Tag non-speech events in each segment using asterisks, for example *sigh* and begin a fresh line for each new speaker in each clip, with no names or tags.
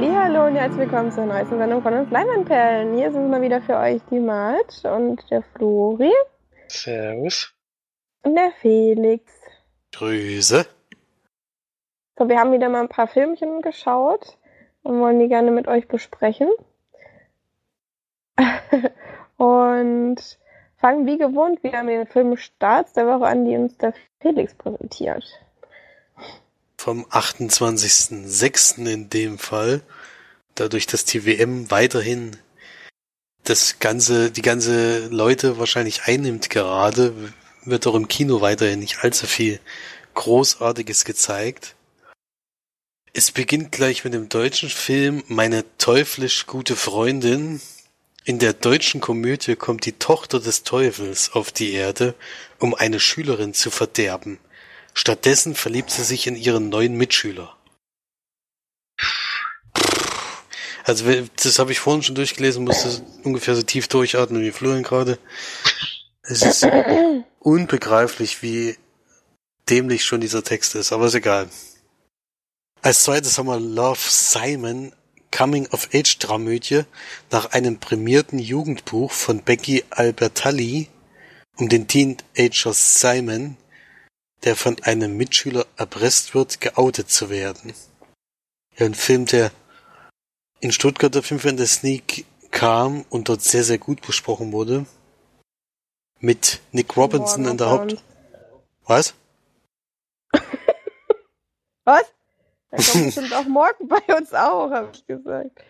Hallo und herzlich willkommen zur neuesten Sendung von uns Leinwandperlen. Hier sind mal wieder für euch die Mart und der Flori.
Servus.
Und der Felix.
Grüße.
So, wir haben wieder mal ein paar Filmchen geschaut und wollen die gerne mit euch besprechen. *laughs* und fangen wie gewohnt wieder mit den Filmstarts der Woche an, die uns der Felix präsentiert.
Vom 28.06. in dem Fall. Dadurch, dass die WM weiterhin das ganze, die ganze Leute wahrscheinlich einnimmt gerade, wird auch im Kino weiterhin nicht allzu viel Großartiges gezeigt. Es beginnt gleich mit dem deutschen Film Meine teuflisch gute Freundin. In der deutschen Komödie kommt die Tochter des Teufels auf die Erde, um eine Schülerin zu verderben. Stattdessen verliebt sie sich in ihren neuen Mitschüler. Also das habe ich vorhin schon durchgelesen, musste ungefähr so tief durchatmen wie Florian gerade. Es ist unbegreiflich, wie dämlich schon dieser Text ist, aber ist egal. Als zweites haben wir Love Simon, Coming-of-Age-Dramödie nach einem prämierten Jugendbuch von Becky Albertalli um den Teenager Simon, der von einem Mitschüler erpresst wird, geoutet zu werden. Ja, ein Film, der in Stuttgart auf jeden Fall in der Sneak kam und dort sehr, sehr gut besprochen wurde. Mit Nick Robinson in der Haupt... Was? *laughs*
Was? Der kommt bestimmt auch morgen bei uns auch, habe ich gesagt.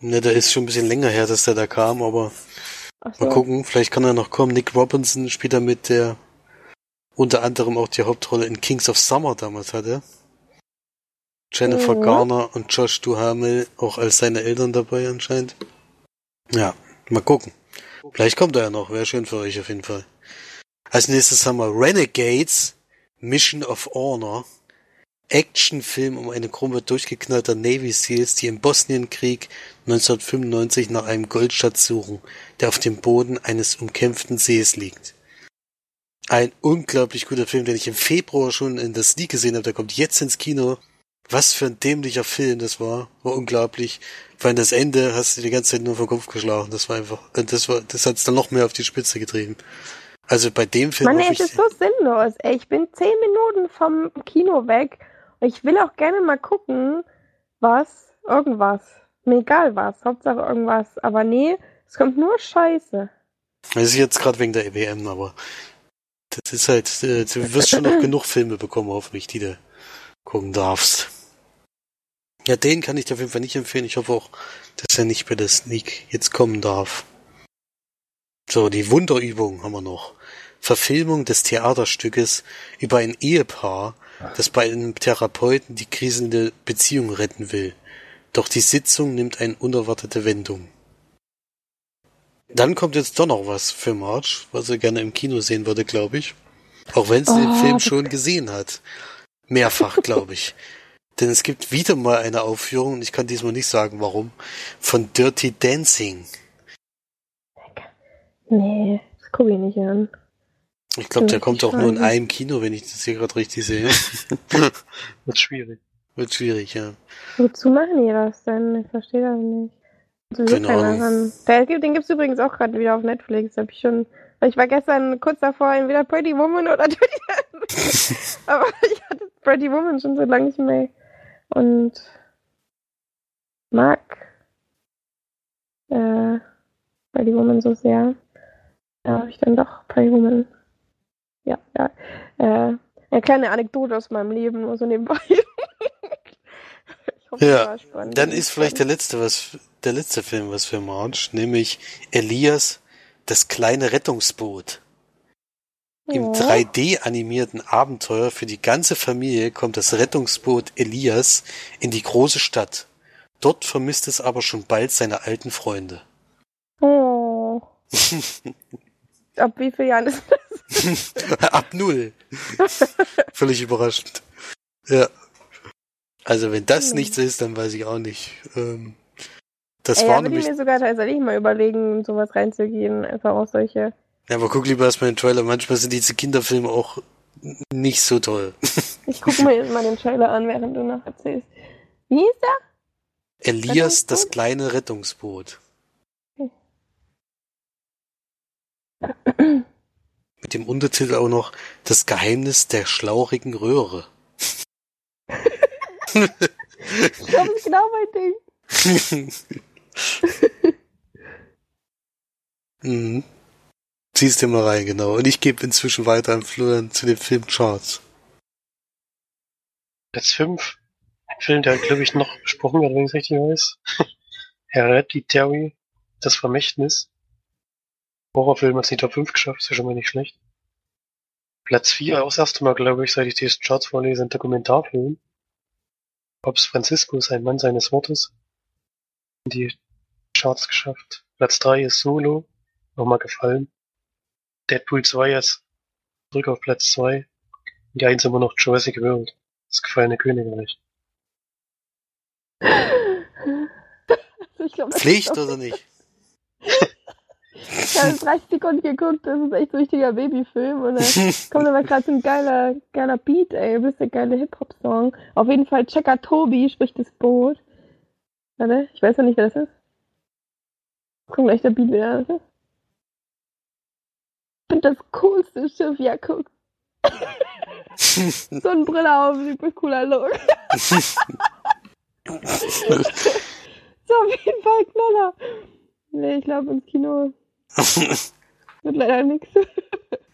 Ne, der ist schon ein bisschen länger her, dass der da kam, aber so. mal gucken, vielleicht kann er noch kommen. Nick Robinson spielt da mit, der unter anderem auch die Hauptrolle in Kings of Summer damals hatte. Jennifer mhm. Garner und Josh Duhamel auch als seine Eltern dabei anscheinend. Ja, mal gucken. Vielleicht kommt er ja noch, wäre schön für euch auf jeden Fall. Als nächstes haben wir Renegades, Mission of Honor. Actionfilm um eine Gruppe durchgeknallter Navy Seals, die im Bosnienkrieg 1995 nach einem Goldschatz suchen, der auf dem Boden eines umkämpften Sees liegt. Ein unglaublich guter Film, den ich im Februar schon in der Sneak gesehen habe, der kommt jetzt ins Kino. Was für ein dämlicher Film das war. War unglaublich. Vor allem das Ende hast du die ganze Zeit nur vom Kopf geschlagen. Das war einfach, das war, das hat's dann noch mehr auf die Spitze getrieben. Also bei dem Film.
Mann, es ist so sinnlos. Ey, ich bin zehn Minuten vom Kino weg ich will auch gerne mal gucken, was, irgendwas. Mir egal was, Hauptsache irgendwas. Aber nee, es kommt nur Scheiße.
Das ist jetzt gerade wegen der EWM, aber das ist halt, äh, du wirst schon noch *laughs* genug Filme bekommen, hoffentlich, die du gucken darfst. Ja, den kann ich dir auf jeden Fall nicht empfehlen. Ich hoffe auch, dass er nicht bei der Sneak jetzt kommen darf. So, die Wunderübung haben wir noch. Verfilmung des Theaterstückes über ein Ehepaar, das bei einem Therapeuten die kriselnde Beziehung retten will. Doch die Sitzung nimmt eine unerwartete Wendung. Dann kommt jetzt doch noch was für March, was er gerne im Kino sehen würde, glaube ich. Auch wenn sie oh, den Film schon gesehen hat. Mehrfach, glaube ich. *laughs* Denn es gibt wieder mal eine Aufführung, und ich kann diesmal nicht sagen warum, von Dirty Dancing.
Nee, das gucke ich nicht an.
Ich glaube, der kommt auch nur in einem Kino, wenn ich das hier gerade richtig sehe. *laughs*
Wird schwierig.
Wird schwierig, ja.
Wozu machen die das denn? Ich verstehe das nicht. So Keine Ahnung. Der, den gibt's übrigens auch gerade wieder auf Netflix. Hab ich schon. Ich war gestern kurz davor, entweder Pretty Woman oder *laughs* Dirty Aber ich hatte Pretty Woman schon so lange nicht mehr. Und mag äh, Pretty Woman so sehr. Da habe ich dann doch Pretty Woman ja, ja. Äh, eine kleine Anekdote aus meinem Leben, nur so nebenbei. *laughs*
hoffe, ja, dann ist vielleicht der letzte, was, der letzte Film, was für March, nämlich Elias, das kleine Rettungsboot. Im 3D-animierten Abenteuer für die ganze Familie kommt das Rettungsboot Elias in die große Stadt. Dort vermisst es aber schon bald seine alten Freunde.
Oh. *laughs* Ab wie viel Jahren ist das? *laughs*
Ab null. *laughs* Völlig überraschend. Ja. Also wenn das hm. nichts ist, dann weiß ich auch nicht. Ähm, das
Ey,
war
ja, nämlich. Ich mir sogar tatsächlich mal überlegen, sowas reinzugehen, einfach auch solche.
Ja, aber guck lieber erstmal den Trailer. Manchmal sind diese Kinderfilme auch nicht so toll. *laughs*
ich gucke mir jetzt mal den Trailer an, während du noch erzählst. Wie hieß der?
Elias, das kleine Rettungsboot. Mit dem Untertitel auch noch Das Geheimnis der schlaurigen Röhre. *laughs*
das ist genau mein Ding. *laughs* *laughs*
mhm. Zieh's dir mal rein, genau. Und ich gebe inzwischen weiter an Florian zu den Filmcharts.
Platz 5. Ein Film, der, glaube ich, noch besprochen wird, wenn ich es richtig weiß. *laughs* Hereditary, Das Vermächtnis. Horrorfilm hat es die Top 5 geschafft, ist ja schon mal nicht schlecht. Platz 4, auch das erste Mal, glaube ich, seit ich die Charts vorlese, ein Dokumentarfilm. Papst Franziskus, ein Mann seines Wortes. In die Charts geschafft. Platz 3 ist Solo, nochmal gefallen. Deadpool 2 ist zurück auf Platz 2. Und die 1 immer noch Jurassic World. Das gefallene Königreich. *laughs*
glaub, Pflicht oder nicht?
Ich habe 30 Sekunden geguckt, das ist echt ein richtiger Babyfilm. Und dann *laughs* kommt aber gerade so ein geiler, geiler Beat, ey. Du bist der geile Hip-Hop-Song. Auf jeden Fall Checker Tobi spricht das Boot. Warte, ich weiß ja nicht, wer das ist. Kommt gleich der Beat wieder. Das ist. Ich finde das coolste Schiff, ja, guck. *laughs* so ein Brille auf, super cooler Look. so, auf jeden Fall Knaller. Nee, ich glaube ins Kino *laughs* wird leider nichts.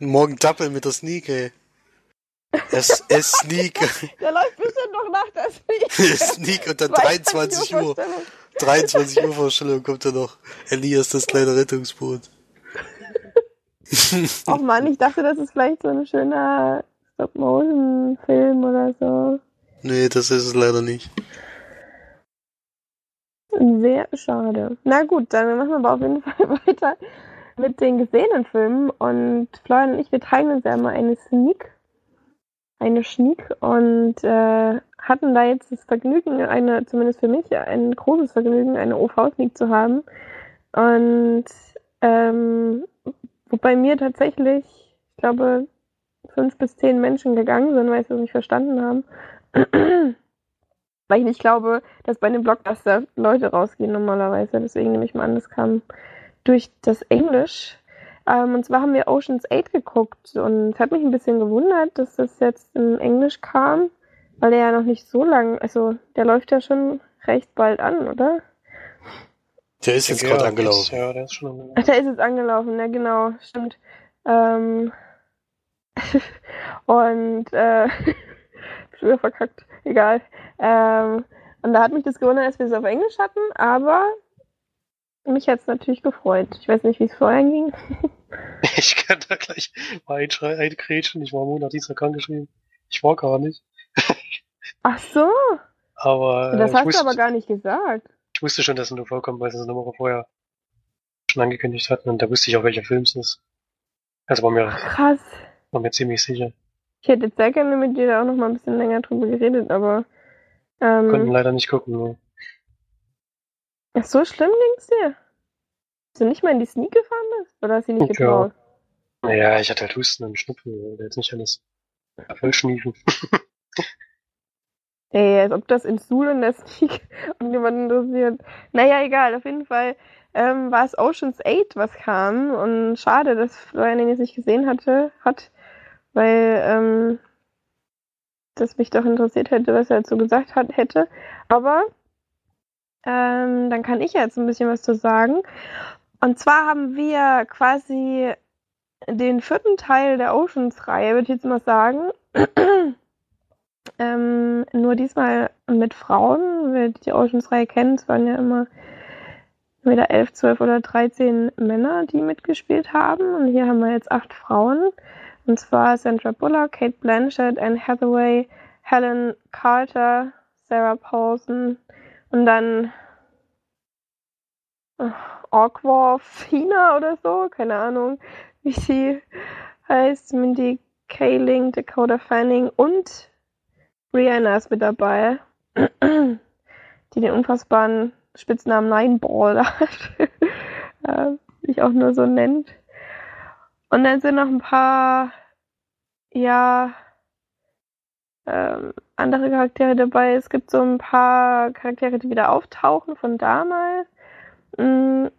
Morgen Doppel mit der Sneak, ey. Es, es Sneak. *laughs*
Der läuft bestimmt noch nach der *laughs*
Sneak. Sneak und dann 23 Uhr. 23 Uhr Vorstellung kommt dann noch Elias, das kleine Rettungsboot. *laughs*
Ach man, ich dachte, das ist vielleicht so ein schöner Stop-Motion-Film oder so.
Nee, das ist es leider nicht.
Sehr schade. Na gut, dann machen wir aber auf jeden Fall weiter mit den gesehenen Filmen. Und Florian und ich, wir teilen uns ja immer eine Sneak. Eine Sneak und äh, hatten da jetzt das Vergnügen, eine, zumindest für mich, ein großes Vergnügen, eine OV-Sneak zu haben. Und ähm, wobei mir tatsächlich, ich glaube, fünf bis zehn Menschen gegangen sind, weil sie es nicht verstanden haben. *clears throat* weil ich nicht glaube, dass bei einem Blockbuster Leute rausgehen normalerweise. Deswegen nehme ich mal an, das kam durch das Englisch. Ähm, und zwar haben wir Ocean's 8 geguckt und es hat mich ein bisschen gewundert, dass das jetzt in Englisch kam, weil der ja noch nicht so lang, also der läuft ja schon recht bald an, oder?
Der ist jetzt ja, gerade angelaufen.
Ja, der ist schon angelaufen.
Ach, der ist jetzt angelaufen, ja genau, stimmt. Ähm *laughs* und äh, *laughs* schon wieder verkackt, egal. Ähm, und da hat mich das gewundert, dass wir es auf Englisch hatten, aber mich hat es natürlich gefreut. Ich weiß nicht, wie es vorher ging. *laughs*
ich kann da gleich mal einkrätschen. Ich war Monat dieser krank geschrieben. Ich war gar nicht.
Ach so.
Aber.
Das hast wusste, du aber gar nicht gesagt.
Ich wusste schon, dass es nur vorkommt, weil sie es eine Woche vorher schon angekündigt hatten und da wusste ich auch, welcher Film es ist. Also war mir,
Krass.
war mir ziemlich sicher.
Ich hätte sehr gerne mit dir da auch noch mal ein bisschen länger drüber geredet, aber. Ähm,
Konnten leider nicht gucken, ne?
Ach, so schlimm ging's dir? Dass du nicht mal in die Sneak gefahren bist? Oder hast du nicht getraut?
Ja. Naja, ich hatte halt Husten und Schnupfen, oder jetzt nicht alles voll schniefen. *laughs*
Ey, als ob das in Suhl in der Sneak *laughs* und jemand interessiert. Naja, egal, auf jeden Fall ähm, war es Oceans 8, was kam. Und schade, dass Florian den jetzt nicht gesehen hatte, hat, weil ähm, das mich doch interessiert hätte, was er dazu gesagt hat, hätte. Aber ähm, dann kann ich jetzt ein bisschen was zu sagen. Und zwar haben wir quasi den vierten Teil der Oceans-Reihe, würde ich jetzt mal sagen. *clears throat* ähm, nur diesmal mit Frauen. Wer die Oceans-Reihe kennt, es waren ja immer wieder 11, 12 oder 13 Männer, die mitgespielt haben. Und hier haben wir jetzt acht Frauen. Und zwar Sandra Bullock, Kate Blanchett, Anne Hathaway, Helen Carter, Sarah Paulson, und dann äh, Aquafina oder so, keine Ahnung, wie sie heißt, Mindy Kaling, Dakota Fanning und Rihanna ist mit dabei, *clears throat* die den unfassbaren Spitznamen Nineball *laughs* hat, äh, sich auch nur so nennt. Und dann sind noch ein paar, ja, ähm, andere Charaktere dabei. Es gibt so ein paar Charaktere, die wieder auftauchen von damals. Mhm.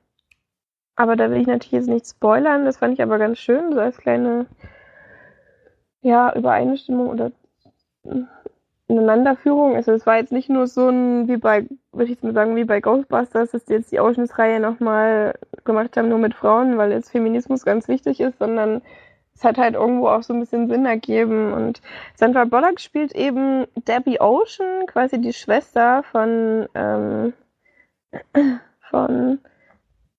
Aber da will ich natürlich jetzt nicht spoilern. Das fand ich aber ganz schön, so als kleine ja, Übereinstimmung oder Ineinanderführung. Also es war jetzt nicht nur so ein, wie bei, würde ich jetzt mal sagen, wie bei Ghostbusters, dass die jetzt die Oceans-Reihe nochmal gemacht haben, nur mit Frauen, weil jetzt Feminismus ganz wichtig ist, sondern es hat halt irgendwo auch so ein bisschen Sinn ergeben. Und Sandra Bullock spielt eben Debbie Ocean, quasi die Schwester von, ähm, *clears throat* von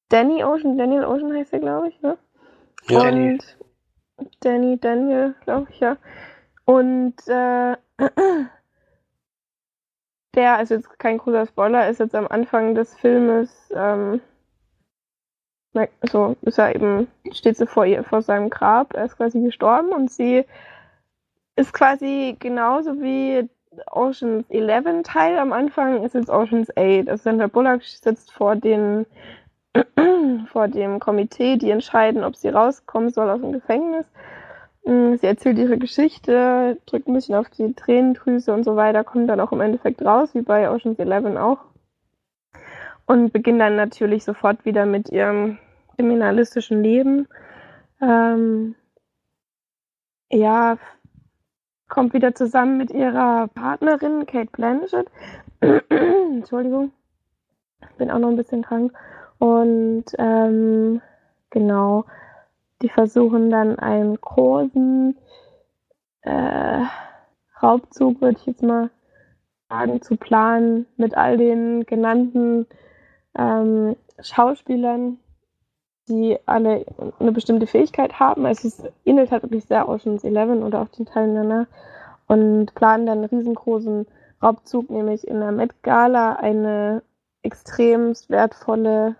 Danny Ocean. Daniel Ocean heißt er, glaube ich, ne? Ja. Und Danny, Daniel, glaube ich, ja. Und äh, *clears throat* der, also jetzt kein großer Spoiler, ist jetzt am Anfang des Filmes, ähm, so ist er eben, steht sie vor ihr, vor seinem Grab, er ist quasi gestorben und sie ist quasi genauso wie Oceans 11 Teil am Anfang, ist jetzt Oceans 8. Also Sandra Bullock sitzt vor den *clears throat* vor dem Komitee, die entscheiden, ob sie rauskommen soll aus dem Gefängnis. Mm, sie erzählt ihre Geschichte, drückt ein bisschen auf die Tränendrüse und so weiter, kommt dann auch im Endeffekt raus, wie bei Ocean's Eleven auch. Und beginnt dann natürlich sofort wieder mit ihrem kriminalistischen Leben. Ähm, ja, kommt wieder zusammen mit ihrer Partnerin Kate Blanchett. *clears throat* Entschuldigung, bin auch noch ein bisschen krank. Und ähm, genau, die versuchen dann einen großen äh, Raubzug, würde ich jetzt mal sagen, zu planen mit all den genannten ähm, Schauspielern, die alle eine bestimmte Fähigkeit haben. Also es ähnelt halt wirklich sehr Ocean's Eleven oder auch den Teilen danach und planen dann einen riesengroßen Raubzug, nämlich in der Met Gala eine extremst wertvolle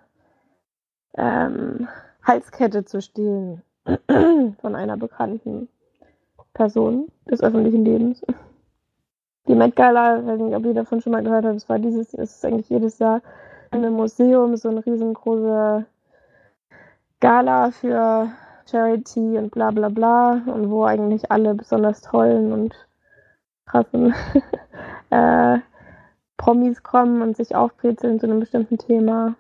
ähm, Halskette zu stehlen *clears throat* von einer bekannten Person des öffentlichen Lebens. Die Met Gala, ich weiß nicht, ob ihr davon schon mal gehört habt, das war dieses, es ist eigentlich jedes Jahr in einem Museum so ein riesengroßer Gala für Charity und bla bla bla und wo eigentlich alle besonders tollen und krassen *laughs* äh, Promis kommen und sich aufbrezeln zu einem bestimmten Thema.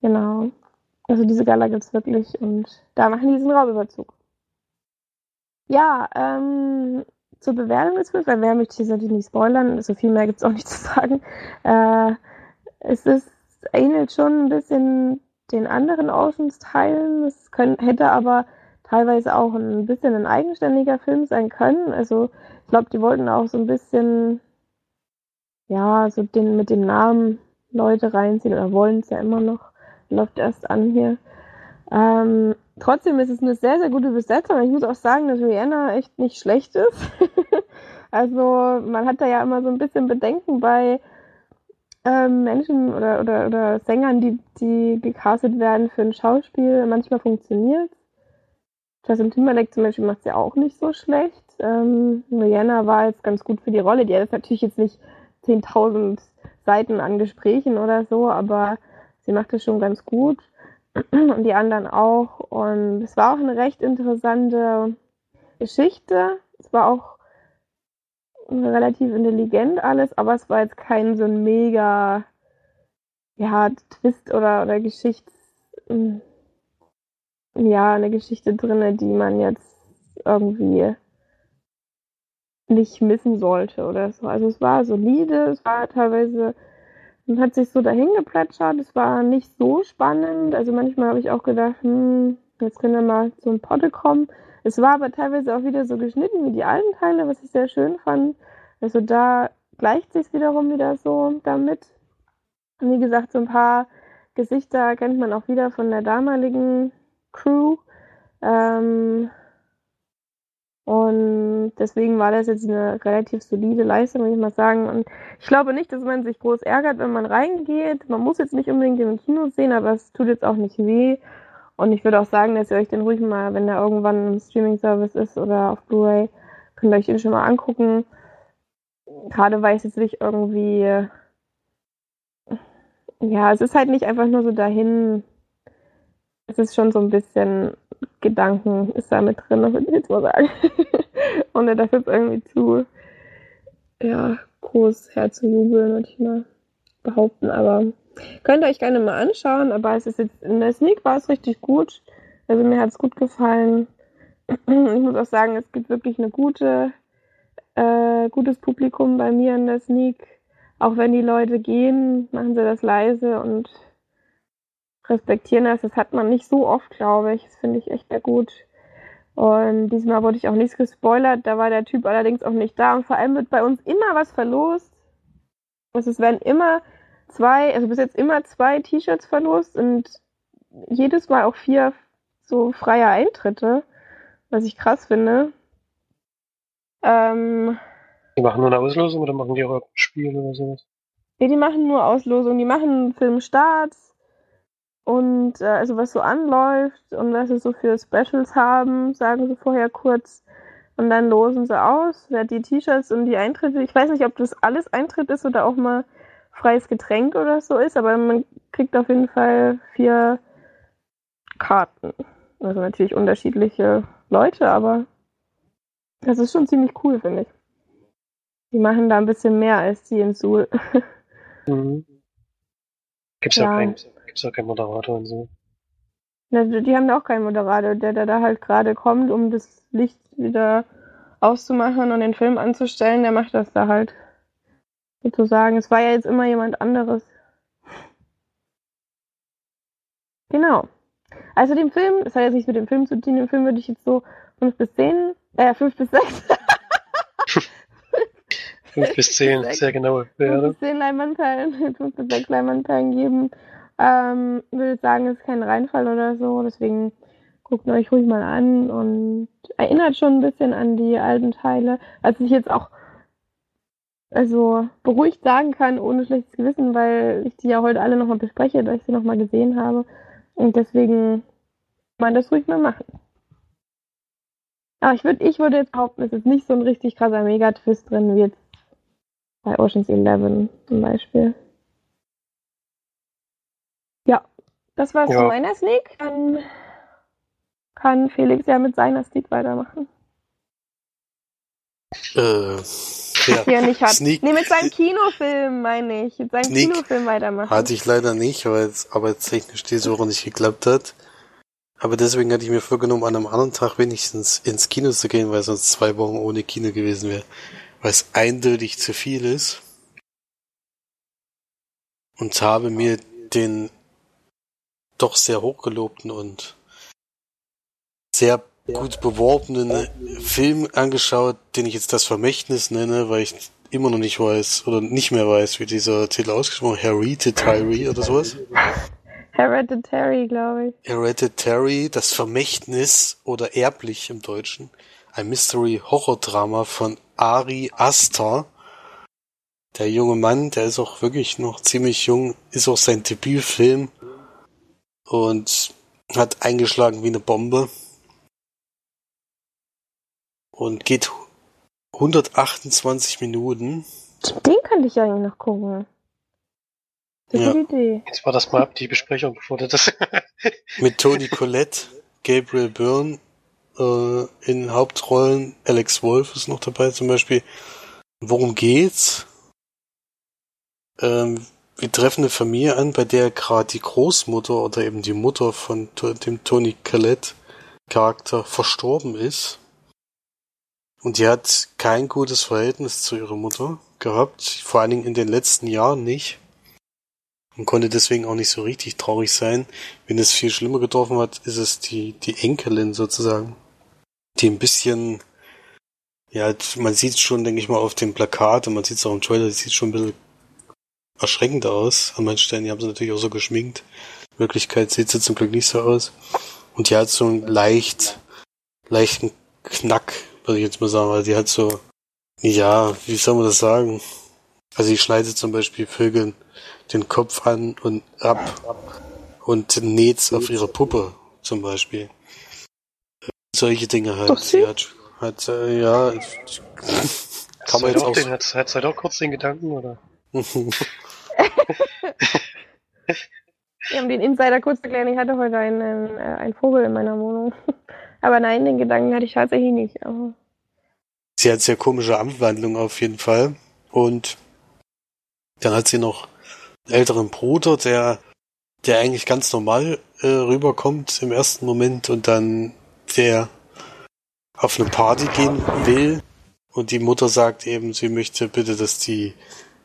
Genau. Also diese Gala gibt es wirklich und da machen die diesen Raubüberzug. Ja, ähm, zur Bewertung des Films, weil wer möchte ich natürlich nicht spoilern, so viel mehr gibt es auch nicht zu sagen. Äh, es ist, ähnelt schon ein bisschen den anderen Oceans-Teilen. Es können, hätte aber teilweise auch ein bisschen ein eigenständiger Film sein können. Also ich glaube, die wollten auch so ein bisschen, ja, so den mit dem Namen Leute reinziehen oder wollen es ja immer noch läuft erst an hier. Ähm, trotzdem ist es eine sehr, sehr gute Besetzung. Ich muss auch sagen, dass Rihanna echt nicht schlecht ist. *laughs* also man hat da ja immer so ein bisschen Bedenken bei ähm, Menschen oder, oder, oder Sängern, die, die gecastet werden für ein Schauspiel. Manchmal funktioniert Justin Timberlake zum Beispiel macht es ja auch nicht so schlecht. Ähm, Rihanna war jetzt ganz gut für die Rolle. Die hat natürlich jetzt nicht 10.000 Seiten an Gesprächen oder so, aber sie macht es schon ganz gut *clears throat* und die anderen auch. Und es war auch eine recht interessante Geschichte. Es war auch relativ intelligent alles, aber es war jetzt kein so ein mega ja, Twist oder, oder Geschichts ja, eine Geschichte drin, die man jetzt irgendwie nicht missen sollte oder so. Also es war solide, es war teilweise und hat sich so dahin geplätschert. Es war nicht so spannend. Also manchmal habe ich auch gedacht, hm, jetzt können wir mal zum Potte kommen. Es war aber teilweise auch wieder so geschnitten wie die alten Teile, was ich sehr schön fand. Also da gleicht sich wiederum wieder so damit. Wie gesagt, so ein paar Gesichter kennt man auch wieder von der damaligen Crew. Ähm, und deswegen war das jetzt eine relativ solide Leistung, würde ich mal sagen. Und ich glaube nicht, dass man sich groß ärgert, wenn man reingeht. Man muss jetzt nicht unbedingt im Kino sehen, aber es tut jetzt auch nicht weh. Und ich würde auch sagen, dass ihr euch den ruhig mal, wenn der irgendwann im Streaming-Service ist oder auf Blu-ray, könnt ihr euch den schon mal angucken. Gerade weil es jetzt nicht irgendwie, ja, es ist halt nicht einfach nur so dahin es ist schon so ein bisschen Gedanken ist da mit drin, würde ich jetzt mal sagen. *laughs* Ohne das jetzt irgendwie zu ja, groß herzujubeln, würde ich mal behaupten. Aber könnt ihr euch gerne mal anschauen. Aber es ist jetzt in der Sneak war es richtig gut. Also mir hat es gut gefallen. *clears throat* Ich muss auch sagen, es gibt wirklich eine gute, äh, gutes Publikum bei mir in der Sneak. Auch wenn die Leute gehen, machen sie das leise und respektieren das. Das hat man nicht so oft, glaube ich. Das finde ich echt sehr gut. Und diesmal wurde ich auch nichts gespoilert. Da war der Typ allerdings auch nicht da. Und vor allem wird bei uns immer was verlost. Es werden immer zwei, also bis jetzt immer zwei T-Shirts verlost und jedes Mal auch vier so freie Eintritte, was ich krass finde. Ähm,
die machen nur eine Auslosung oder machen die auch ein Spiel oder sowas?
Nee, die machen nur Auslosung. Die machen Filmstarts und äh, also was so anläuft und was sie so für Specials haben, sagen sie vorher kurz. Und dann losen sie aus, wer die T-Shirts und die Eintritte. Ich weiß nicht, ob das alles Eintritt ist oder auch mal freies Getränk oder so ist, aber man kriegt auf jeden Fall vier Karten. Also natürlich unterschiedliche Leute, aber das ist schon ziemlich cool, finde ich. Die machen da ein bisschen mehr als die in Suhl. *laughs*
mhm. Gibt's ja. auch keinen, gibt's auch keinen Moderator und so.
Ja, die haben da auch keinen Moderator, der, der da halt gerade kommt, um das Licht wieder auszumachen und den Film anzustellen, der macht das da halt. Sozusagen. Es war ja jetzt immer jemand anderes. Genau. Also den Film, das hat jetzt nichts mit dem Film zu tun, den Film würde ich jetzt so 5 bis 10, äh, 5 bis 6.
5 *laughs* bis 10, sehr genau.
5 bis 10 Leinwandperlen, *laughs* 5 bis 6 Leinwandperlen geben. Ähm, würde sagen, es ist kein Reinfall oder so, deswegen guckt euch ruhig mal an und erinnert schon ein bisschen an die alten Teile. Was ich jetzt auch also beruhigt sagen kann, ohne schlechtes Gewissen, weil ich die ja heute alle nochmal bespreche, da ich sie nochmal gesehen habe. Und deswegen kann man das ruhig mal machen. Aber ich würde ich würde jetzt behaupten, es ist nicht so ein richtig krasser Megatwist drin wie jetzt bei Ocean's Eleven zum Beispiel. Ja, das war's ja. zu meiner Sneak. Dann kann Felix ja mit seiner Sneak weitermachen.
Äh,
ja. Hier nicht hat. Sneak, nee, mit seinem Kinofilm, meine ich. Mit seinem Sneak Kinofilm weitermachen.
Hatte ich leider nicht, weil es arbeitstechnisch diese Woche nicht geklappt hat. Aber deswegen hatte ich mir vorgenommen, an einem anderen Tag wenigstens ins Kino zu gehen, weil sonst zwei Wochen ohne Kino gewesen wäre. Weil es eindeutig zu viel ist. Und habe mir den doch sehr hochgelobten und sehr gut beworbenen Film angeschaut, den ich jetzt das Vermächtnis nenne, weil ich immer noch nicht weiß oder nicht mehr weiß, wie dieser Titel ausgesprochen Hereditary oder sowas.
Hereditary, glaube ich.
Hereditary, das Vermächtnis oder erblich im Deutschen. Ein Mystery-Horror-Drama von Ari Aster. Der junge Mann, der ist auch wirklich noch ziemlich jung, ist auch sein Debütfilm und hat eingeschlagen wie eine Bombe und geht 128 Minuten.
Den könnte ich eigentlich noch gucken.
Das ja. Idee. Jetzt war das mal ab, die Besprechung, bevor du das... *laughs*
Mit Toni Collette, Gabriel Byrne äh, in Hauptrollen, Alex Wolf ist noch dabei zum Beispiel. Worum geht's? Ähm, wir treffen eine Familie an, bei der gerade die Großmutter oder eben die Mutter von dem Tony Collette Charakter verstorben ist. Und die hat kein gutes Verhältnis zu ihrer Mutter gehabt, vor allen Dingen in den letzten Jahren nicht. Und konnte deswegen auch nicht so richtig traurig sein. Wenn es viel schlimmer getroffen hat, ist es die, die Enkelin sozusagen. Die ein bisschen, ja, man sieht schon, denke ich mal, auf dem Plakat und man sieht es auch im Trailer, die sieht schon ein bisschen erschreckend aus. An manchen Stellen, die haben sie natürlich auch so geschminkt. In Wirklichkeit sieht sie zum Glück nicht so aus. Und die hat so einen leicht, leichten Knack würde ich jetzt mal sagen, weil die hat so, ja, wie soll man das sagen? Also die schneidet zum Beispiel Vögeln den Kopf an und ab und näht auf ihre Puppe zum Beispiel. Solche Dinge halt. Sie hat, hat äh, ja, *laughs*
kann man jetzt auch. Den, hat, hat halt auch kurz den Gedanken, oder? *laughs*
Wir haben den Insider kurz erklärt, ich hatte heute einen, äh, einen Vogel in meiner Wohnung. Aber nein, den Gedanken hatte ich tatsächlich nicht. Aber
sie hat sehr komische Anwandlung auf jeden Fall. Und dann hat sie noch einen älteren Bruder, der, der eigentlich ganz normal äh, rüberkommt im ersten Moment und dann der auf eine Party gehen will und die Mutter sagt eben, sie möchte bitte, dass die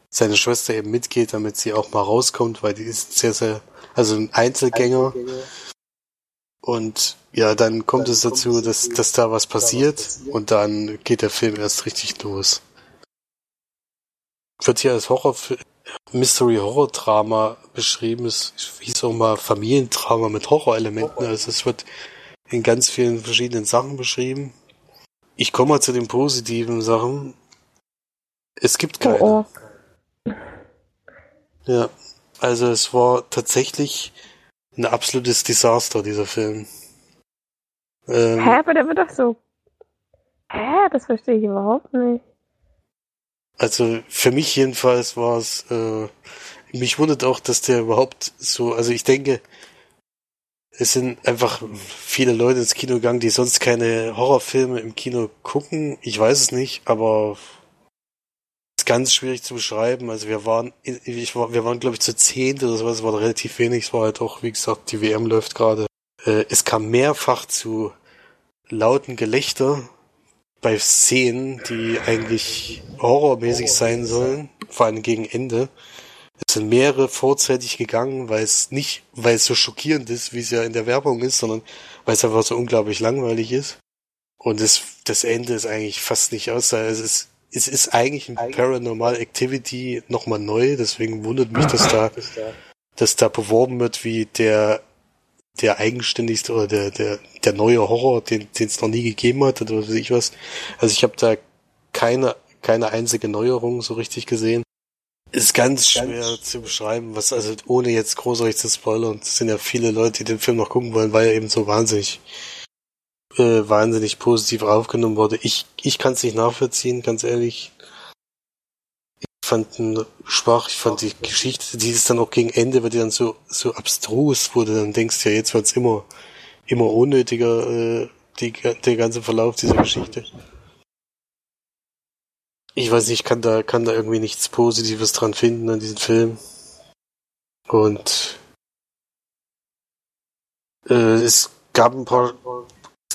seine Schwester eben mitgeht, damit sie auch mal rauskommt, weil die ist sehr, sehr, also ein Einzelgänger. Und ja, dann kommt dann es dazu, kommt dass, dass da was passiert, passiert und dann geht der Film erst richtig los. Wird hier als Horror, Mystery Horror Drama beschrieben, es hieß auch mal Familiendrama mit Horrorelementen, also es wird in ganz vielen verschiedenen Sachen beschrieben. Ich komme mal zu den positiven Sachen. Es gibt keine. Oh, oh. Ja, also es war tatsächlich ein absolutes Desaster, dieser Film.
Ähm, Hä, aber der wird doch so. Hä, das verstehe ich überhaupt nicht.
Also für mich jedenfalls war es, äh, mich wundert auch, dass der überhaupt so, also ich denke, es sind einfach viele Leute ins Kino gegangen, die sonst keine Horrorfilme im Kino gucken. Ich weiß es nicht, aber ist ganz schwierig zu beschreiben. Also wir waren, ich war, wir waren glaube ich zu zehnt oder sowas, war relativ wenig. Es war halt auch, wie gesagt, die WM läuft gerade. Äh, es kam mehrfach zu lauten Gelächter bei Szenen, die eigentlich horrormäßig sein sollen, vor allem gegen Ende. Es sind mehrere vorzeitig gegangen, weil es nicht, weil es so schockierend ist, wie es ja in der Werbung ist, sondern weil es einfach so unglaublich langweilig ist. Und das, das Ende ist eigentlich fast nicht aus. Es ist, es ist eigentlich ein Paranormal Activity nochmal neu, deswegen wundert mich, dass da, dass da beworben wird wie der, der eigenständigste oder der, der, der neue Horror, den es noch nie gegeben hat oder was weiß ich was. Also ich habe da keine, keine einzige Neuerung so richtig gesehen. Ist ganz schwer ganz zu beschreiben, was, also ohne jetzt großartig zu spoilern. Es sind ja viele Leute, die den Film noch gucken wollen, weil er eben so wahnsinnig, äh, wahnsinnig positiv aufgenommen wurde. Ich, ich kann es nicht nachvollziehen, ganz ehrlich. Ich fand ihn schwach, ich fand die Geschichte, die ist dann auch gegen Ende, wird die dann so, so abstrus, du dann denkst, ja, jetzt wird's immer, immer unnötiger, äh, die, der ganze Verlauf dieser Geschichte. Ich weiß nicht, ich kann da, kann da irgendwie nichts Positives dran finden an diesem Film. Und äh, es gab ein paar,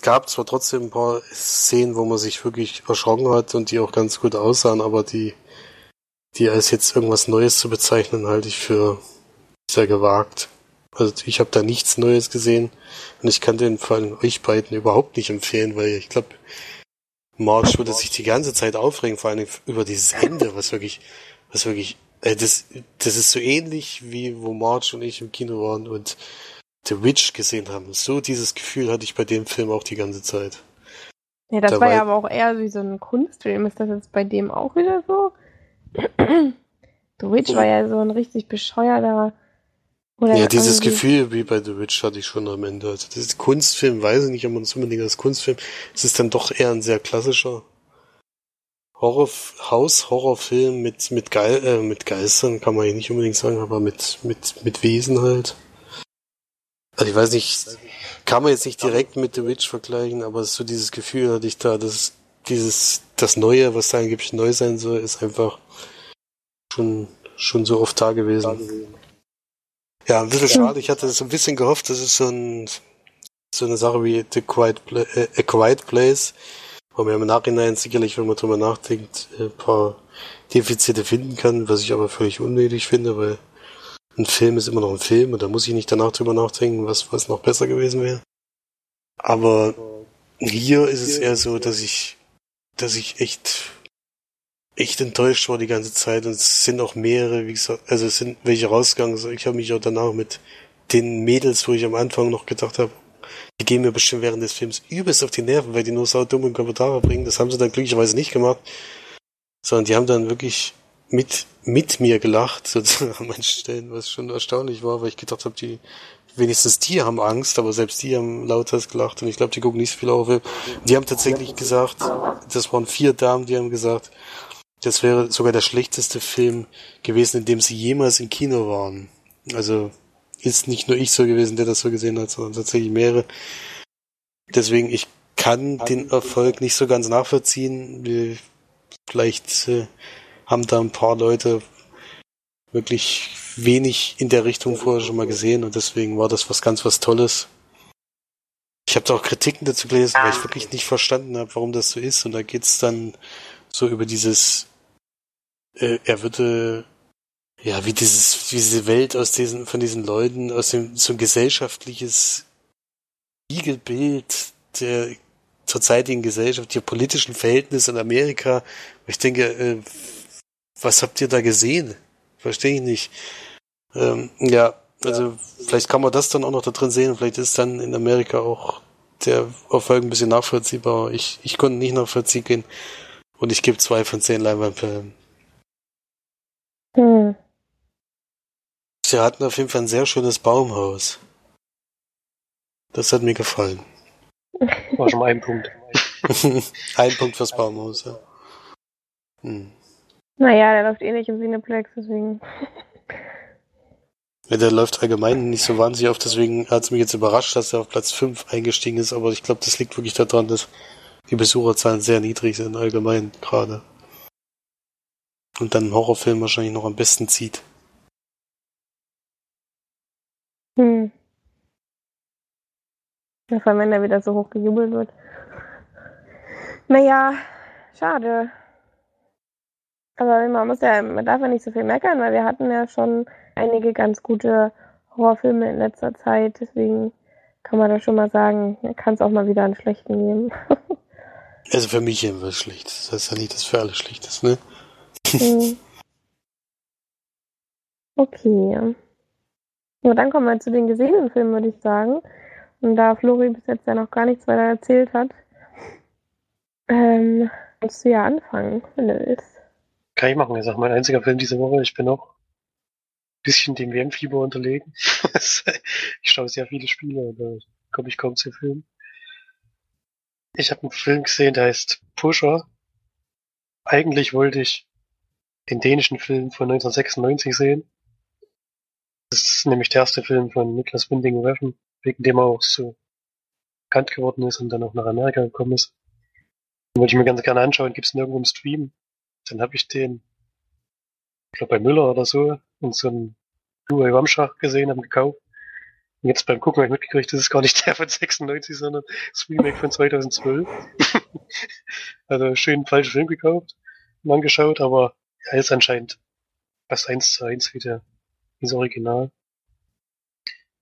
gab zwar trotzdem ein paar Szenen, wo man sich wirklich erschrocken hat und die auch ganz gut aussahen, aber die, die als jetzt irgendwas Neues zu bezeichnen, halte ich für sehr gewagt. Also ich habe da nichts Neues gesehen und ich kann den vor allem euch beiden überhaupt nicht empfehlen, weil ich glaube, March würde sich die ganze Zeit aufregen, vor allem über dieses Ende, was wirklich, was wirklich, äh, das, das ist so ähnlich wie wo March und ich im Kino waren und The Witch gesehen haben. So dieses Gefühl hatte ich bei dem Film auch die ganze Zeit.
Ja, das Dabei, war ja aber auch eher wie so ein Kunstfilm. Ist das jetzt bei dem auch wieder so? The Witch war ja so ein richtig bescheuerter
oder ja, dieses Gefühl wie bei The Witch hatte ich schon am Ende. Also das ist Kunstfilm, weiß ich nicht, ob man das unbedingt als Kunstfilm. Es ist dann doch eher ein sehr klassischer Horror Haus Horrorfilm mit mit Geil äh, mit Geistern kann man ja nicht unbedingt sagen, aber mit mit mit Wesen halt. Also ich weiß nicht, kann man jetzt nicht direkt mit The Witch vergleichen, aber so dieses Gefühl hatte ich da, dass dieses das Neue, was da angeblich neu sein soll, ist einfach schon schon so oft da gewesen. Ja, ein bisschen schade. Ich hatte so ein bisschen gehofft, das ist so, ein, so eine Sache wie The Quiet, Pla äh, A Quiet Place, wo man im Nachhinein sicherlich, wenn man drüber nachdenkt, ein paar Defizite finden kann, was ich aber völlig unnötig finde, weil ein Film ist immer noch ein Film und da muss ich nicht danach drüber nachdenken, was, was noch besser gewesen wäre. Aber hier ist es eher so, dass ich, dass ich echt echt enttäuscht war die ganze Zeit und es sind auch mehrere, wie gesagt, also es sind welche rausgegangen. Ich habe mich auch danach mit den Mädels, wo ich am Anfang noch gedacht habe, die gehen mir bestimmt während des Films übelst auf die Nerven, weil die nur sau dumme Kommentare bringen. Das haben sie dann glücklicherweise nicht gemacht, sondern die haben dann wirklich mit mit mir gelacht, *laughs* sozusagen an manchen Stellen, was schon erstaunlich war, weil ich gedacht habe, die wenigstens die haben Angst, aber selbst die haben lautest gelacht und ich glaube, die gucken nicht so viel auf. Die haben tatsächlich gesagt, das waren vier Damen, die haben gesagt, das wäre sogar der schlechteste Film gewesen, in dem sie jemals im Kino waren. Also ist nicht nur ich so gewesen, der das so gesehen hat, sondern tatsächlich mehrere. Deswegen, ich kann den Erfolg nicht so ganz nachvollziehen. Vielleicht äh, haben da ein paar Leute wirklich wenig in der Richtung vorher schon mal gesehen und deswegen war das was ganz was Tolles. Ich habe da auch Kritiken dazu gelesen, weil ich wirklich nicht verstanden habe, warum das so ist. Und da geht's dann so über dieses, äh, er würde ja, wie dieses, diese Welt aus diesen, von diesen Leuten, aus dem, so ein gesellschaftliches Spiegelbild der zurzeitigen Gesellschaft, der politischen Verhältnisse in Amerika. Ich denke, äh, was habt ihr da gesehen? Verstehe ich nicht. Ähm, ja, also vielleicht kann man das dann auch noch da drin sehen. Vielleicht ist dann in Amerika auch der Erfolg ein bisschen nachvollziehbar. Ich, ich konnte nicht nachvollziehen und ich gebe zwei von zehn Leinwandperlen. Hm. Sie hatten auf jeden Fall ein sehr schönes Baumhaus. Das hat mir gefallen. *laughs*
War schon mal ein Punkt. *laughs*
ein Punkt fürs Baumhaus, ja.
Hm. Naja, der läuft eh nicht im Cineplex, deswegen. *laughs*
Ja, der läuft allgemein nicht so wahnsinnig oft, deswegen hat es mich jetzt überrascht, dass er auf Platz 5 eingestiegen ist, aber ich glaube, das liegt wirklich daran, dass die Besucherzahlen sehr niedrig sind, allgemein gerade. Und dann ein Horrorfilm wahrscheinlich noch am besten zieht.
Hm. Vor allem, wenn er wieder so hoch gejubelt wird. Naja, schade. Aber man muss ja, man darf ja nicht so viel meckern, weil wir hatten ja schon einige ganz gute Horrorfilme in letzter Zeit. Deswegen kann man da schon mal sagen, kann es auch mal wieder einen schlechten geben. *laughs*
also für mich jedenfalls schlecht. Das heißt ja nicht, dass für alle schlecht ist, ne? Mhm. *laughs*
Okay. Ja, dann kommen wir zu den gesehenen Filmen, würde ich sagen. Und da Flori bis jetzt ja noch gar nichts weiter erzählt hat, ähm, kannst du ja anfangen, wenn du willst.
Kann ich machen. Ich sag, mein einziger Film diese Woche. Ich bin auch ein bisschen dem WM-Fieber unterlegen. *laughs* ich schaue sehr viele Spiele, aber komme ich kaum zu Filmen. Ich habe einen Film gesehen, der heißt Pusher. Eigentlich wollte ich den dänischen Film von 1996 sehen. Das ist nämlich der erste Film von Niklas Winding Refn, wegen dem er auch so bekannt geworden ist und dann auch nach Amerika gekommen ist. Den wollte ich mir ganz gerne anschauen, gibt es nirgendwo im Stream. Dann habe ich den, ich glaube bei Müller oder so, in so einem Blu-ray Ramschach gesehen, haben gekauft. Und jetzt beim Gucken habe ich mitgekriegt, das ist gar nicht *laughs* der von 96, sondern das Remake von 2012. *laughs* also schön falschen Film gekauft und angeschaut, aber er ist anscheinend fast eins zu eins wie der, das Original.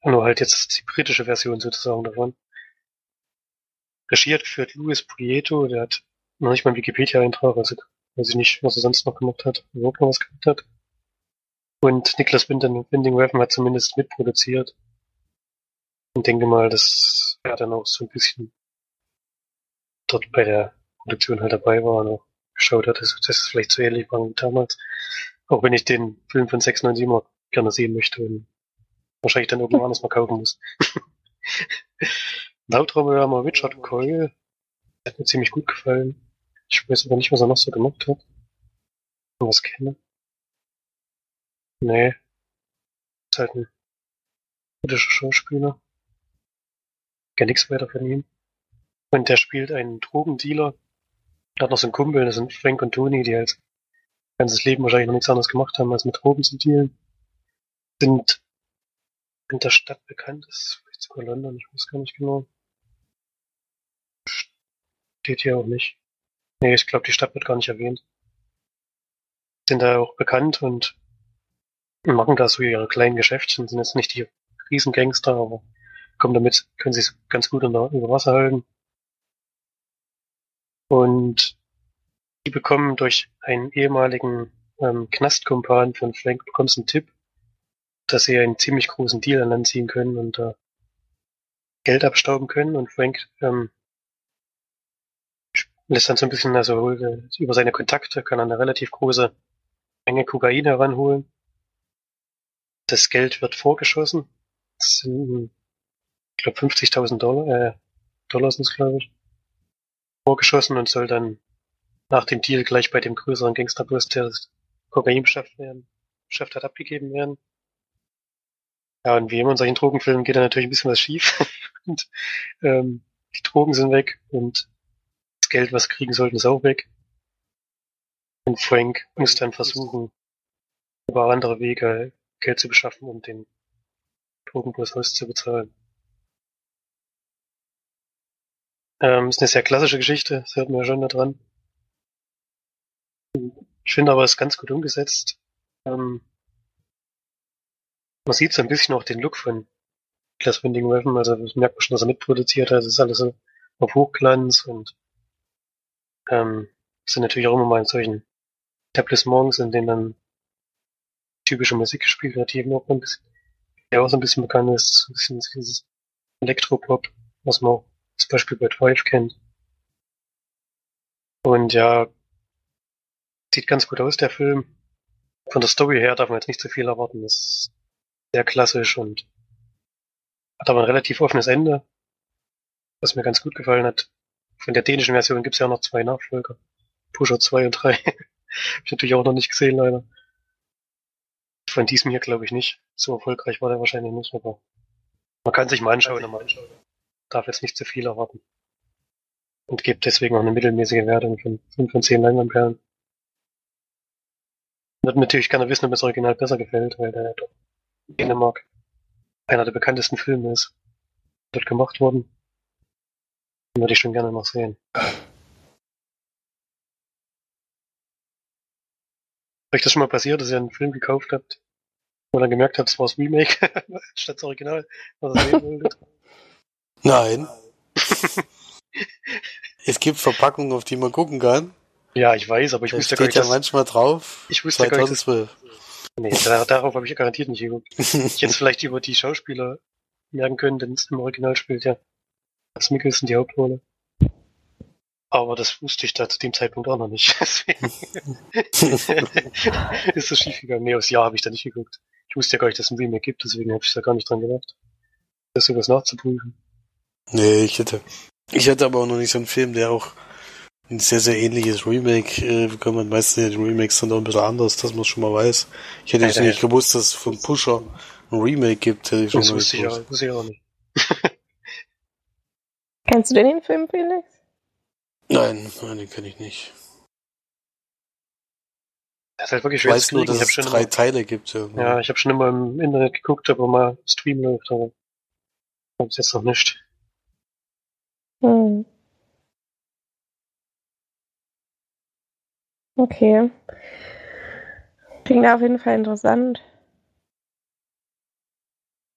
Nur halt jetzt die britische Version sozusagen davon. Regiert führt Louis Prieto, der hat noch nicht mal einen Wikipedia-Eintrag, also Weiß ich nicht, was er sonst noch gemacht hat. Überhaupt noch was gemacht hat. Und Niklas Winding Refn hat zumindest mitproduziert. Und denke mal, dass er dann auch so ein bisschen dort bei der Produktion halt dabei war und auch geschaut hat, dass das vielleicht so ähnlich war wie damals. Auch wenn ich den Film von 697 immer gerne sehen möchte und wahrscheinlich dann irgendwann anders mal kaufen muss. *laughs* Hauptraum haben wir Richard Coyle. Hat mir ziemlich gut gefallen. Ich weiß aber nicht, was er noch so gemacht hat. Was kenne. Nee. Ist halt ein britischer Schauspieler. Gar nichts weiter von ihm. Und der spielt einen Drogendealer. Der hat noch so einen Kumpel, das sind Frank und Tony, die halt ganzes Leben wahrscheinlich noch nichts anderes gemacht haben, als mit Drogen zu dealen. Sind in der Stadt bekannt, das ist vielleicht sogar London, ich weiß gar nicht genau. Steht hier auch nicht. Nee, ich glaube, die Stadt wird gar nicht erwähnt. Sind da auch bekannt und machen da so ihre kleinen Geschäftchen, sind jetzt nicht die Riesengangster, aber kommen damit, können sich ganz gut unter, über Wasser halten. Und die bekommen durch einen ehemaligen ähm, Knastkumpan von Frank bekommst einen Tipp, dass sie einen ziemlich großen Deal an Land ziehen können und äh, Geld abstauben können. Und Frank ähm, lässt dann so ein bisschen, also über seine Kontakte kann er eine relativ große Menge Kokain heranholen. Das Geld wird vorgeschossen. Das sind, ich glaube, 50.000 Dollar, äh, Dollar sind es, glaube ich. Vorgeschossen und soll dann nach dem Deal gleich bei dem größeren Gangsterboss, der das Kokain beschafft werden, beschafft hat, abgegeben werden. Ja, und wie immer in solchen Drogenfilmen geht da natürlich ein bisschen was schief. *laughs* und ähm, die Drogen sind weg und Geld, was kriegen sollten, ist auch weg. Und Frank muss dann versuchen, über andere Wege Geld zu beschaffen, um den Drogenboss auszubezahlen. Ähm, ist eine sehr klassische Geschichte, das hört man ja schon da dran. Ich finde aber, es ist ganz gut umgesetzt. Ähm, man sieht so ein bisschen auch den Look von Glass Winding Weapon, also das merkt man schon, dass er mitproduziert hat. Das ist alles so auf Hochglanz und ähm, sind natürlich auch immer mal in solchen Etablissements, in denen dann typische Musik gespielt wird, die eben auch ein bisschen, der auch so ein bisschen bekannt ist, ein bisschen dieses Elektropop, was man auch zum Beispiel bei Drive kennt. Und ja, sieht ganz gut aus, der Film. Von der Story her darf man jetzt nicht zu viel erwarten. Das ist sehr klassisch und hat aber ein relativ offenes Ende, was mir ganz gut gefallen hat. Von der dänischen Version gibt es ja noch zwei Nachfolger. Pusher 2 und 3. *laughs* Hab ich natürlich auch noch nicht gesehen, leider. Von diesem hier glaube ich nicht. So erfolgreich war der wahrscheinlich nicht, aber man kann sich mal anschauen. Mal anschauen. Darf jetzt nicht zu viel erwarten. Und gibt deswegen auch eine mittelmäßige Wertung von 5 von 10 Leinwandperlen. Würde natürlich gerne wissen, ob mir das Original besser gefällt, weil der doch in Dänemark einer der bekanntesten Filme ist. Wird gemacht worden. Den würde ich schon gerne noch sehen. euch das schon mal passiert, dass ihr einen Film gekauft habt und dann gemerkt habt, es war das Remake *laughs* statt das Original, was ihr sehen wolltet?
Nein. *laughs* es gibt Verpackungen, auf die man gucken kann.
Ja, ich weiß, aber ich
da
wusste
steht
gar nicht,
ja manchmal drauf.
ich wusste gar nicht, dass,
2012.
nee, da, darauf habe ich garantiert nicht geguckt. *laughs* Jetzt vielleicht über die Schauspieler merken können, denn im Original spielt ja das Mikkelsen die Hauptrolle. Aber das wusste ich da zu dem Zeitpunkt auch noch nicht. *laughs* Deswegen *laughs* ist das schief gegangen. Nee, aufs Jahr habe ich da nicht geguckt. Ich wusste ja gar nicht, dass es ein Remake gibt, deswegen habe ich da gar nicht dran gedacht. Das sowas nachzuprüfen.
Nee, ich hätte. Ich hätte aber auch noch nicht so einen Film, der auch ein sehr, sehr ähnliches Remake äh, bekommen hat. Meistens sind ja die Remakes dann doch ein bisschen anders, dass man es schon mal weiß. Ich hätte jetzt
Ja, ja.
nicht gewusst, dass es von Pusher ein Remake gibt, hätte ich schon
Das
mal
wusste ich,
gewusst.
auch, wusste ich auch nicht.
Kennst du denn den Film, Felix?
Nein, nein, den kenne ich nicht.
Das ist halt wirklich
Ich
schwer
weiß nur, dass
Ich
es
habe schon,
drei
immer-
Teile gibt. Ja,
ja, ich habe schon immer im Internet geguckt, ob er mal Stream läuft, aber hab's jetzt noch nicht.
Hm. Okay. Klingt auf jeden Fall interessant.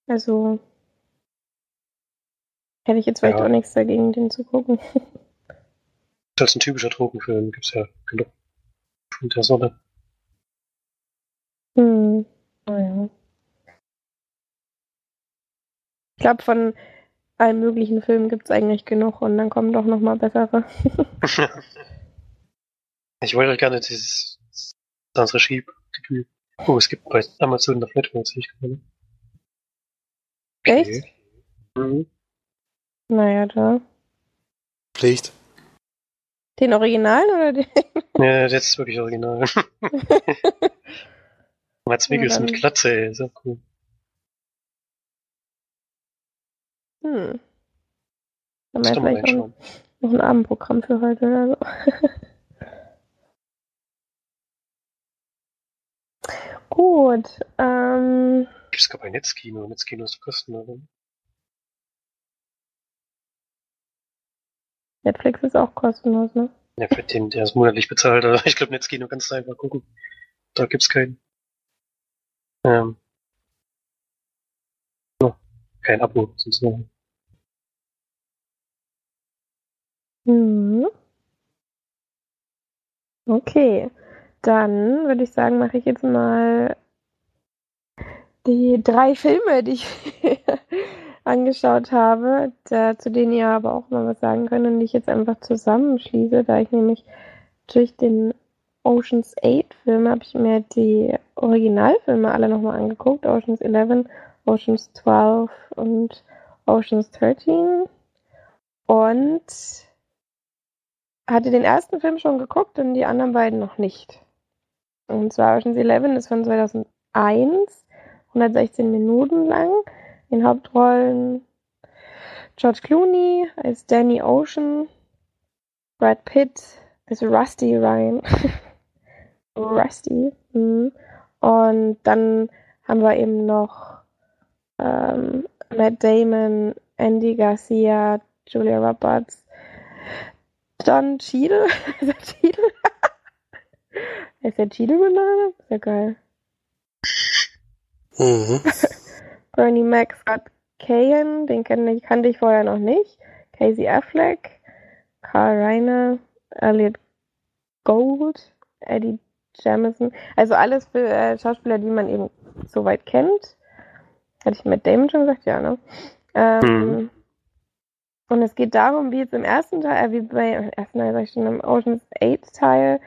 Also hätte ich jetzt vielleicht
Ja.
auch nichts dagegen, den zu gucken.
Das ist ein typischer Drogenfilm, gibt's ja genug von der Sonne.
Hm. Naja. Ich glaube, von allen möglichen Filmen gibt es eigentlich genug und dann kommen doch noch mal bessere. *laughs*
ich wollte halt gerne dieses das Regie-Debüt. Oh, es gibt bei Amazon auf Netflix, sehe ich gerade.
Echt?
Mhm.
Naja, da.
Pflicht.
Den Originalen oder den? *laughs*
Ja, das ist wirklich original. *laughs* Mats Mikkelsen
dann-
mit Glatze, ey, ist auch cool.
Hm.
Doch mal
vielleicht
reinschauen.
noch ein Abendprogramm für heute oder so. *laughs* Gut. Ähm,
Gibt's gar bei Netzkino. Netzkino ist kostenlos.
Netflix ist auch kostenlos, ne?
Ja, für den, der es monatlich bezahlt. Aber ich glaube, Netzkino kannst du einfach gucken. Da gibt's keinen. Ähm. Oh, kein Abo, sozusagen.
Mhm. Okay. Dann würde ich sagen, mache ich jetzt mal die drei Filme, die ich angeschaut habe, da, zu denen ihr aber auch mal was sagen könnt und ich jetzt einfach zusammenschließe, da ich nämlich durch den Oceans 8 Film habe ich mir die Originalfilme alle nochmal angeguckt, Oceans 11, Oceans 12 und Oceans 13 und hatte den ersten Film schon geguckt und die anderen beiden noch nicht. Und zwar Ocean's Eleven ist von 2001 116 Minuten lang. In Hauptrollen George Clooney als Danny Ocean, Brad Pitt als Rusty Ryan. *laughs* Rusty. Mhm. Und dann haben wir eben noch ähm, Matt Damon, Andy Garcia, Julia Roberts, Don Cheadle. *laughs* Ist er Cheadle? *laughs* ist der Cheadle Name? Ist ja geil. Mhm. Bernie Mac, Scott Cahan, den kenn kannte ich vorher noch nicht. Casey Affleck, Carl Reiner, Elliot Gold, Eddie Jamison. Also alles für äh, Schauspieler, die man eben soweit kennt. Hatte ich mit Damon schon gesagt? Ja, ne? Ähm, mhm. Und es geht darum, wie jetzt im ersten Teil, äh, wie bei im ersten Teil, sag ich schon, im Ocean's 8 Teil,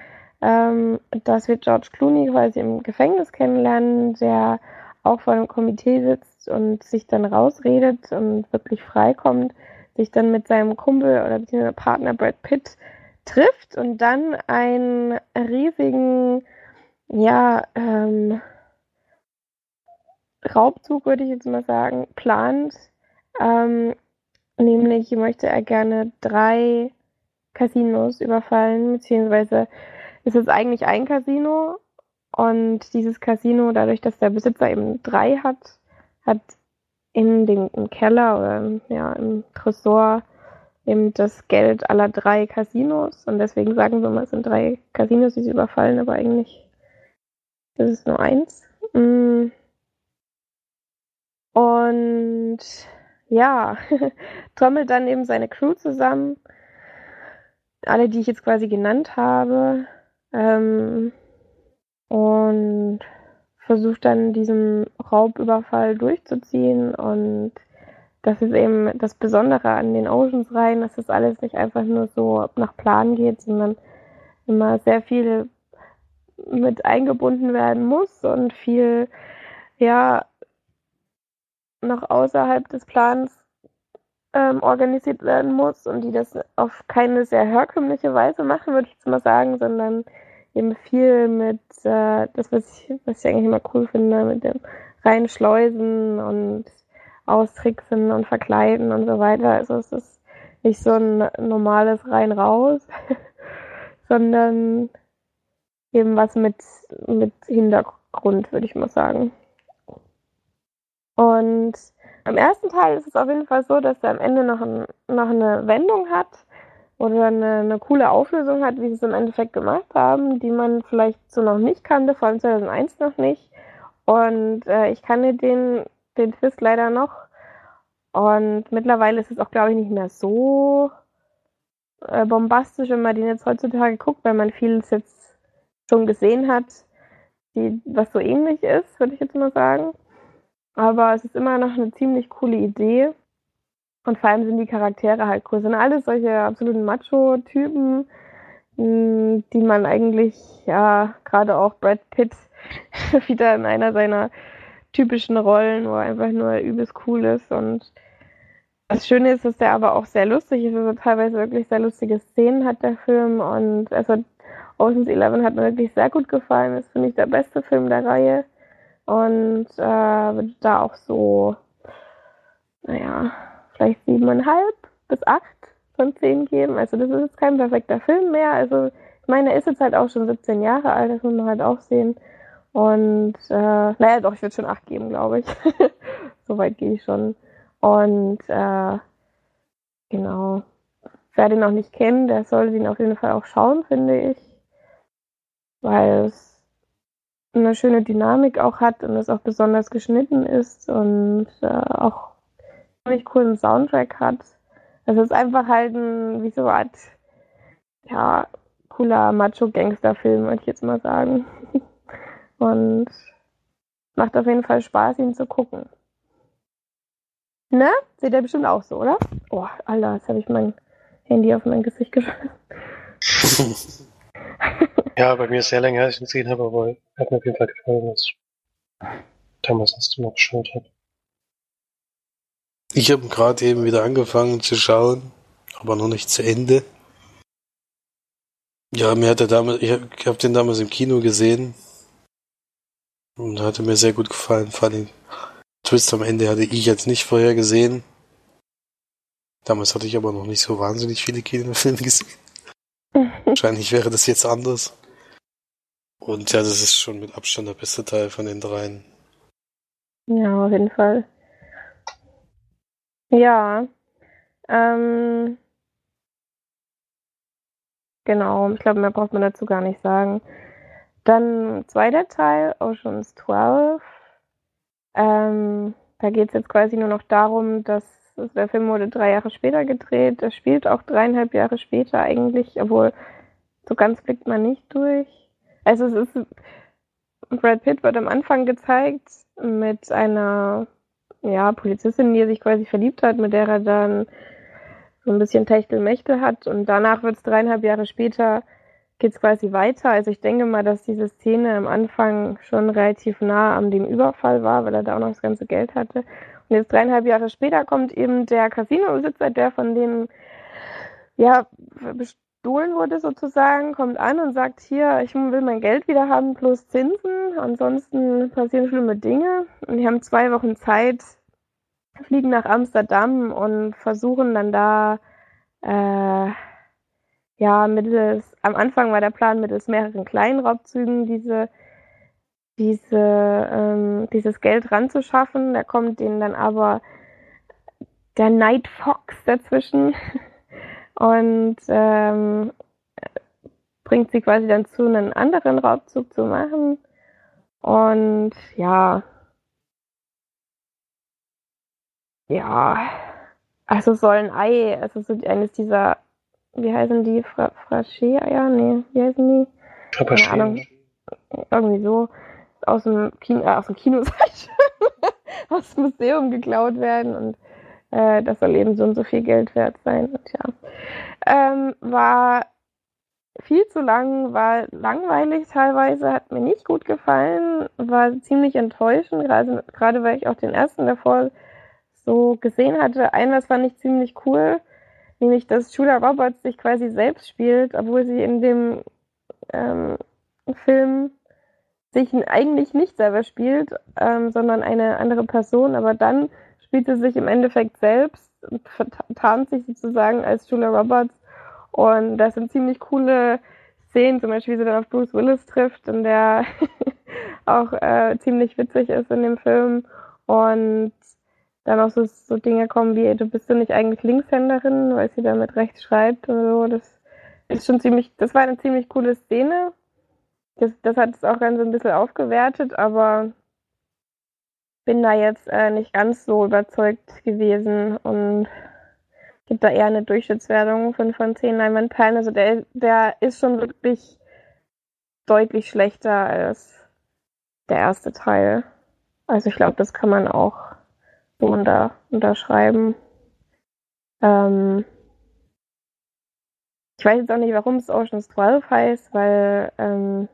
ähm, dass wir George Clooney quasi im Gefängnis kennenlernen, der auch vor einem Komitee sitzt und sich dann rausredet und wirklich freikommt, sich dann mit seinem Kumpel oder beziehungsweise Partner Brad Pitt trifft und dann einen riesigen, ja, ähm, Raubzug, würde ich jetzt mal sagen, plant. Ähm, nämlich möchte er gerne drei Casinos überfallen, beziehungsweise ist es eigentlich ein Casino und dieses Casino, dadurch, dass der Besitzer eben drei hat, hat in dem im Keller oder ja, im Tresor eben das Geld aller drei Casinos. Und deswegen sagen wir mal, es sind drei Casinos, die sie überfallen, aber eigentlich ist es nur eins. Mm. Und ja, *laughs* trommelt dann eben seine Crew zusammen. Alle, die ich jetzt quasi genannt habe. Ähm, und versucht dann diesen Raubüberfall durchzuziehen. Und das ist eben das Besondere an den Oceans Reihen, dass das alles nicht einfach nur so nach Plan geht, sondern immer sehr viel mit eingebunden werden muss und viel, ja, noch außerhalb des Plans ähm, organisiert werden muss und die das auf keine sehr herkömmliche Weise machen, würde ich jetzt mal sagen, sondern eben viel mit, äh, das, was ich, was ich eigentlich immer cool finde, mit dem reinschleusen und austricksen und verkleiden und so weiter. Also es ist nicht so ein normales rein raus, *laughs* sondern eben was mit, mit Hintergrund, würde ich mal sagen. Und am ersten Teil ist es auf jeden Fall so, dass er am Ende noch, ein, noch eine Wendung hat oder eine, eine coole Auflösung hat, wie sie es im Endeffekt gemacht haben, die man vielleicht so noch nicht kannte, vor allem 2001 noch nicht. Und äh, ich kannte den, den Twist leider noch. Und mittlerweile ist es auch, glaube ich, nicht mehr so äh, bombastisch, wenn man den jetzt heutzutage guckt, weil man vieles jetzt schon gesehen hat, die, was so ähnlich ist, würde ich jetzt mal sagen. Aber es ist immer noch eine ziemlich coole Idee. Und vor allem sind die Charaktere halt cool. Sind alles solche absoluten Macho-Typen, hm, die man eigentlich, ja, gerade auch Brad Pitt *laughs* wieder in einer seiner typischen Rollen, wo er einfach nur übelst cool ist. Und das Schöne ist, dass der aber auch sehr lustig ist. Also teilweise wirklich sehr lustige Szenen hat der Film. Und also Ocean's Eleven hat mir wirklich sehr gut gefallen. Ist für mich der beste Film der Reihe. Und äh, da auch so, naja, vielleicht siebeneinhalb bis acht von zehn geben. Also das ist jetzt kein perfekter Film mehr. Also ich meine, er ist jetzt halt auch schon 17 Jahre alt, das muss man halt auch sehen. Und äh, naja, doch, ich würde schon acht geben, glaube ich. *laughs* Soweit gehe ich schon. Und äh, genau. Wer den noch nicht kennt, der sollte ihn auf jeden Fall auch schauen, finde ich. Weil es eine schöne Dynamik auch hat und es auch besonders geschnitten ist und äh, auch ziemlich coolen Soundtrack hat. Es ist einfach halt ein, wie so eine Art, ja, cooler Macho-Gangster-Film, würde ich jetzt mal sagen. *laughs* Und macht auf jeden Fall Spaß, ihn zu gucken. Ne? Seht ihr bestimmt auch so, oder? Oh, Alter, jetzt habe ich mein Handy auf mein Gesicht geschmissen. *laughs*
ja, bei mir ist sehr länger, als ich ihn gesehen habe, aber hat mir auf jeden Fall gefallen, was damals das mal geschaut habe.
Ich habe gerade eben wieder angefangen zu schauen, aber noch nicht zu Ende. Ja, mir hat er damals, ich habe hab den damals im Kino gesehen. Und hatte mir sehr gut gefallen. Vor allem Twist am Ende hatte ich jetzt nicht vorher gesehen. Damals hatte ich aber noch nicht so wahnsinnig viele Kinofilme *laughs* gesehen. Wahrscheinlich wäre das jetzt anders. Und ja, das ist schon mit Abstand der beste Teil von den dreien.
Ja, auf jeden Fall. Ja. Ähm, genau, ich glaube, mehr braucht man dazu gar nicht sagen. Dann zweiter Teil, Oceans 12. Ähm, da geht es jetzt quasi nur noch darum, dass der Film wurde drei Jahre später gedreht. Er spielt auch dreieinhalb Jahre später eigentlich, obwohl so ganz blickt man nicht durch. Also es ist Brad Pitt wird am Anfang gezeigt mit einer ja, Polizistin, die er sich quasi verliebt hat, mit der er dann so ein bisschen Techtelmechtel hat und danach wird es dreieinhalb Jahre später geht es quasi weiter. Also ich denke mal, dass diese Szene am Anfang schon relativ nah an dem Überfall war, weil er da auch noch das ganze Geld hatte. Und jetzt dreieinhalb Jahre später kommt eben der Casino-Besitzer, der von dem ja bestohlen wurde sozusagen, kommt an und sagt, hier, ich will mein Geld wieder haben plus Zinsen, ansonsten passieren schlimme Dinge. Und die haben zwei Wochen Zeit, fliegen nach Amsterdam und versuchen dann da äh, ja, mittels, am Anfang war der Plan, mittels mehreren kleinen Raubzügen diese, diese, ähm, dieses Geld ranzuschaffen. Da kommt denen dann aber der Night Fox dazwischen *laughs* und ähm, bringt sie quasi dann zu, einen anderen Raubzug zu machen. Und ja, ja, also soll ein Ei, also so eines dieser wie heißen die? Fra Fraschee-Eier? Nee, wie heißen die? Keine Ahnung. Irgendwie so. Aus dem Kino, äh, aus dem Kino, *laughs* aus dem Museum geklaut werden und äh, das soll eben so und so viel Geld wert sein. Und ja. Ähm, war viel zu lang, war langweilig teilweise, hat mir nicht gut gefallen, war ziemlich enttäuschend, gerade, gerade weil ich auch den ersten davor so gesehen hatte. Ein was fand ich ziemlich cool nämlich dass Julia Roberts sich quasi selbst spielt, obwohl sie in dem ähm, Film sich eigentlich nicht selber spielt, ähm, sondern eine andere Person, aber dann spielt sie sich im Endeffekt selbst und tarnt sich sozusagen als Julia Roberts und das sind ziemlich coole Szenen, zum Beispiel wie sie dann auf Bruce Willis trifft, in der *laughs* auch äh, ziemlich witzig ist in dem Film und dann auch so, so Dinge kommen wie, du bist du nicht eigentlich Linkshänderin, weil sie damit rechts schreibt oder so. Das ist schon ziemlich, das war eine ziemlich coole Szene. Das, das hat es auch ganz ein bisschen aufgewertet, aber bin da jetzt äh, nicht ganz so überzeugt gewesen und gibt da eher eine Durchschnittswertung von, von 10 Leinwandperlen. Also der, der ist schon wirklich deutlich schlechter als der erste Teil. Also ich glaube, das kann man auch so unter, unterschreiben. Ähm, ich weiß jetzt auch nicht, warum es Oceans 12 heißt, weil ähm,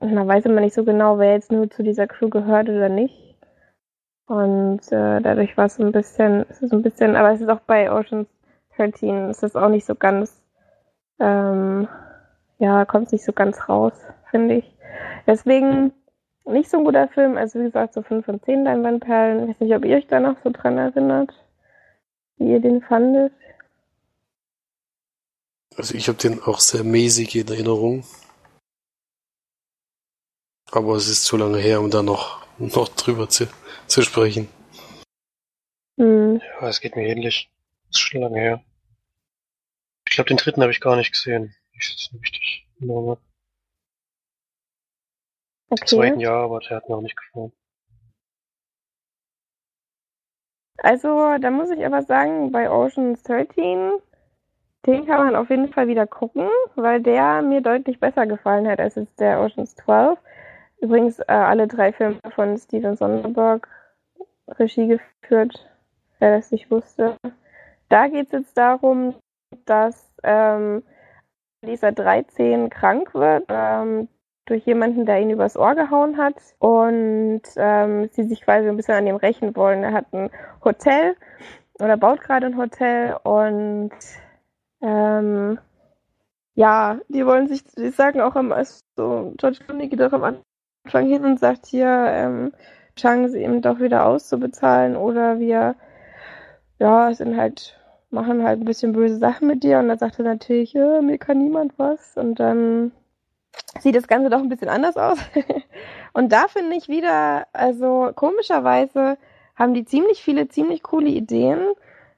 man weiß immer nicht so genau, wer jetzt nur zu dieser Crew gehört oder nicht. Und äh, dadurch war es ein bisschen, es ist ein bisschen, aber es ist auch bei Oceans 13, es ist auch nicht so ganz, ähm, ja, kommt nicht so ganz raus, finde ich. Deswegen nicht so ein guter Film. Also wie gesagt, so 5 von 10 Leinwandperlen. Ich weiß nicht, ob ihr euch da noch so dran erinnert, wie ihr den fandet.
Also ich habe den auch sehr mäßig in Erinnerung. Aber es ist zu lange her, um da noch, noch drüber zu, zu sprechen.
Hm. Ja, es geht mir ähnlich. Das ist schon lange her. Ich glaube, den dritten habe ich gar nicht gesehen. Ich sitze nicht richtig. Okay. Im zweiten Jahr, aber der hat mir auch nicht gefallen.
Also, da muss ich aber sagen, bei Oceans 13, den kann man auf jeden Fall wieder gucken, weil der mir deutlich besser gefallen hat als jetzt der Oceans 12. Übrigens äh, alle drei Filme von Steven Sonderberg Regie geführt, wer das nicht wusste. Da geht es jetzt darum, dass ähm, Lisa 13 krank wird. Ähm, durch jemanden, der ihn übers Ohr gehauen hat und ähm, sie sich quasi ein bisschen an ihm rächen wollen. Er hat ein Hotel oder baut gerade ein Hotel und ähm, ja, die wollen sich, die sagen auch am, also George Clooney geht auch am Anfang hin und sagt hier, ähm, Chang sie eben doch wieder auszubezahlen oder wir, ja, sind halt, machen halt ein bisschen böse Sachen mit dir. Und dann sagt er natürlich, ja, mir kann niemand was. Und dann sieht das Ganze doch ein bisschen anders aus. *laughs* und da finde ich wieder, also komischerweise haben die ziemlich viele, ziemlich coole Ideen.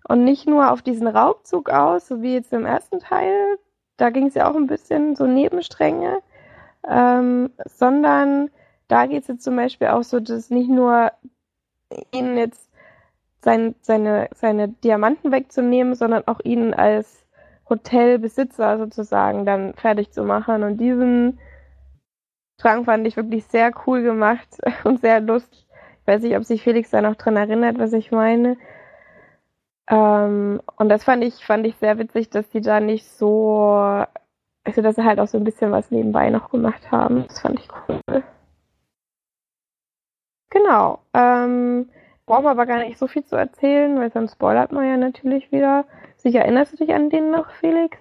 Und nicht nur auf diesen Raubzug aus, so wie jetzt im ersten Teil, da ging es ja auch ein bisschen so Nebenstränge, ähm, sondern da geht es jetzt zum Beispiel auch so, dass nicht nur ihnen jetzt sein, seine, seine Diamanten wegzunehmen, sondern auch ihnen als Hotelbesitzer sozusagen dann fertig zu machen. Und diesen Strang fand ich wirklich sehr cool gemacht *laughs* und sehr lustig. Ich weiß nicht, ob sich Felix da noch dran erinnert, was ich meine. Ähm, und das fand ich, fand ich sehr witzig, dass die da nicht so, also dass sie halt auch so ein bisschen was nebenbei noch gemacht haben. Das fand ich cool. Genau. Ähm, brauchen wir aber gar nicht so viel zu erzählen, weil sonst spoilert man ja natürlich wieder. Sicher erinnerst du dich an den noch, Felix?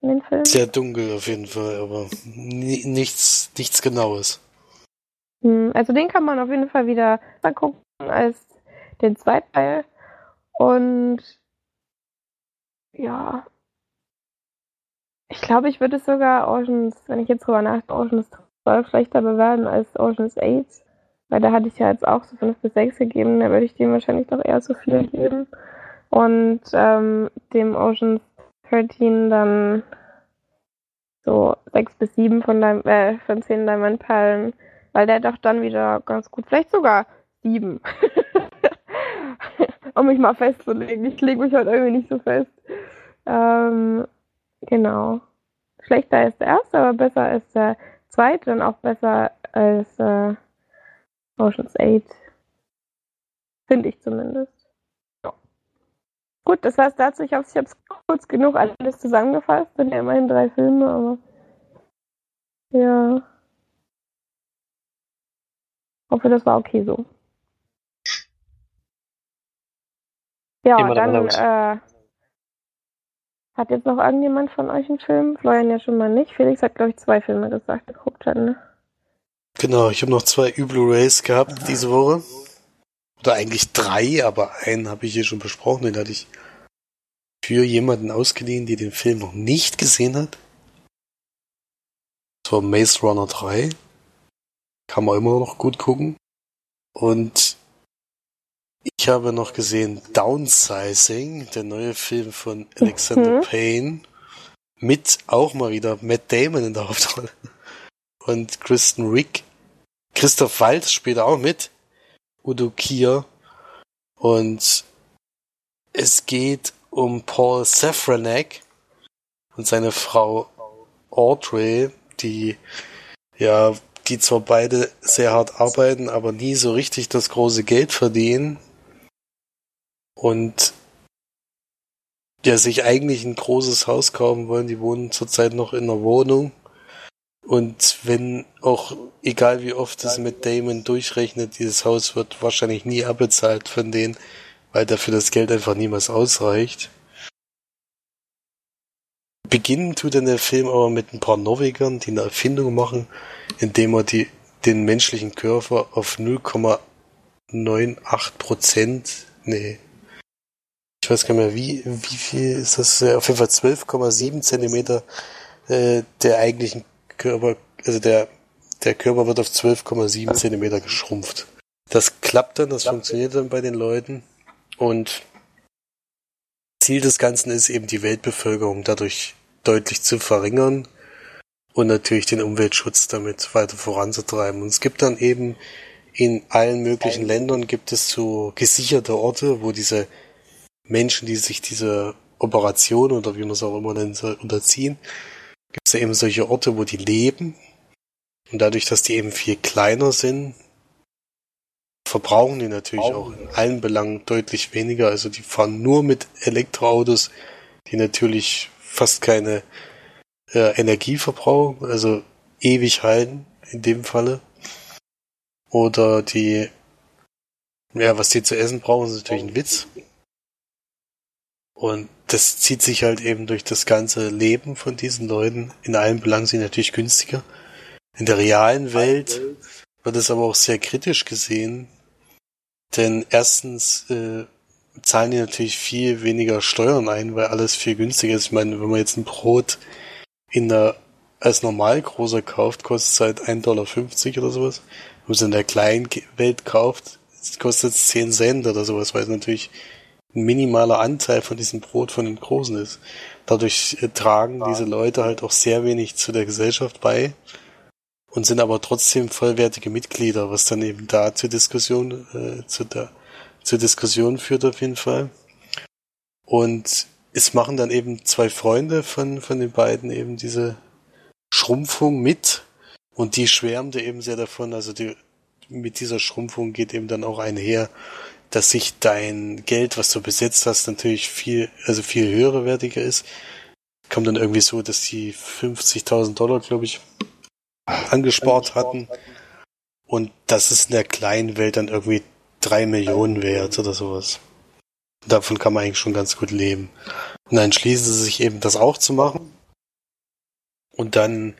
An den Film? Sehr dunkel auf jeden Fall, aber nichts, nichts Genaues.
Hm, also den kann man auf jeden Fall wieder angucken als den zweiten Teil. Und ja, ich glaube, ich würde sogar Oceans, wenn ich jetzt drüber nachdenke, Oceans 12 schlechter bewerten als Oceans 8. Weil da hatte ich ja jetzt auch so 5 bis 6 gegeben, da würde ich dem wahrscheinlich noch eher so viel geben. Und ähm, dem Oceans 13 dann so 6 bis 7 von, deinem, äh, von 10 Diamantperlen, weil der doch dann wieder ganz gut, vielleicht sogar 7. *laughs* um mich mal festzulegen. Ich lege mich halt irgendwie nicht so fest. Ähm, genau. Schlechter ist der erste, aber besser als der zweite und auch besser als äh, Ocean's 8. Finde ich zumindest. Ja. Gut, das war's dazu. Ich hoffe, ich habe es kurz genug alles zusammengefasst. Sind ja immerhin drei Filme, aber ja. Hoffe, das war okay so. Ja, dann äh, hat jetzt noch irgendjemand von euch einen Film? Florian ja schon mal nicht. Felix hat, glaube ich, zwei Filme gesagt, geguckt hat, ne?
Genau, ich habe noch zwei Blu-rays gehabt diese Woche. Oder eigentlich drei, aber einen habe ich hier schon besprochen. Den hatte ich für jemanden ausgeliehen, die den Film noch nicht gesehen hat. Das war Maze Runner 3. Kann man immer noch gut gucken. Und ich habe noch gesehen Downsizing, der neue Film von Alexander mhm. Payne, mit auch mal wieder Matt Damon in der Hauptrolle und Kristen Rick. Christoph Waltz spielt auch mit, Udo Kier und es geht um Paul Safranek und seine Frau Audrey, die ja, die zwar beide sehr hart arbeiten, aber nie so richtig das große Geld verdienen und ja sich eigentlich ein großes Haus kaufen wollen. Die wohnen zurzeit noch in einer Wohnung. Und wenn auch, egal wie oft es mit Damon durchrechnet, dieses Haus wird wahrscheinlich nie abbezahlt von denen, weil dafür das Geld einfach niemals ausreicht. Beginnen tut dann der Film aber mit ein paar Norwegern, die eine Erfindung machen, indem er die, den menschlichen Körper auf 0,98 Prozent, nee, ich weiß gar nicht mehr, wie, wie viel ist das? Auf jeden Fall 12,7 Zentimeter äh, der eigentlichen Körper, also der, der Körper wird auf 12,7 Zentimeter geschrumpft. Das klappt dann, das funktioniert dann bei den Leuten und Ziel des Ganzen ist eben die Weltbevölkerung dadurch deutlich zu verringern und natürlich den Umweltschutz damit weiter voranzutreiben. Und es gibt dann eben in allen möglichen Ländern gibt es so gesicherte Orte, wo diese Menschen, die sich dieser Operation oder wie man es auch immer nennen soll, unterziehen, gibt es ja eben solche Orte, wo die leben. Und dadurch, dass die eben viel kleiner sind, verbrauchen die natürlich auch in allen Belangen deutlich weniger. Also die fahren nur mit Elektroautos, die natürlich fast keine äh, Energie verbrauchen, also ewig halten in dem Falle. Oder die, ja, was die zu essen brauchen, ist natürlich ein Witz. Und das zieht sich halt eben durch das ganze Leben von diesen Leuten. In allen Belangen sind natürlich günstiger. In der realen Welt wird es aber auch sehr kritisch gesehen, denn erstens äh, zahlen die natürlich viel weniger Steuern ein, weil alles viel günstiger ist. Ich meine, wenn man jetzt ein Brot in der als normal großer kauft, kostet es halt 1,50 Dollar oder sowas. Wenn man es in der kleinen Welt kauft, kostet es 10 Cent oder sowas, weil es natürlich ein minimaler Anteil von diesem Brot von den Großen ist. Dadurch äh, tragen diese Leute halt auch sehr wenig zu der Gesellschaft bei und sind aber trotzdem vollwertige Mitglieder, was dann eben da zur Diskussion, äh, zu der, zur Diskussion führt auf jeden Fall. Und es machen dann eben zwei Freunde von, von den beiden eben diese Schrumpfung mit und die schwärmte eben sehr davon, also die, mit dieser Schrumpfung geht eben dann auch einher, dass sich dein Geld, was du besetzt hast, natürlich viel, also viel höherwertiger ist. Kommt dann irgendwie so, dass die 50.000 Dollar, glaube ich, angespart hatten. Und das ist in der kleinen Welt dann irgendwie drei Millionen wert oder sowas. Davon kann man eigentlich schon ganz gut leben. Und dann entschließen sie sich eben, das auch zu machen. Und dann,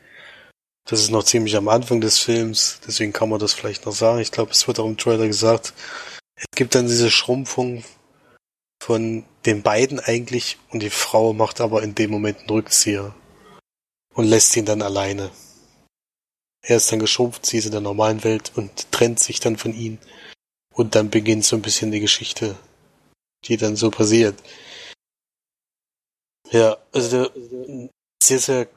das ist noch ziemlich am Anfang des Films, deswegen kann man das vielleicht noch sagen. Ich glaube, es wird auch im Trailer gesagt, es gibt dann diese Schrumpfung von den beiden eigentlich und die Frau macht aber in dem Moment einen Rückzieher und lässt ihn dann alleine. Er ist dann geschrumpft, sie ist in der normalen Welt und trennt sich dann von ihm. Und dann beginnt so ein bisschen die Geschichte, die dann so passiert. Ja, also der, sehr, sehr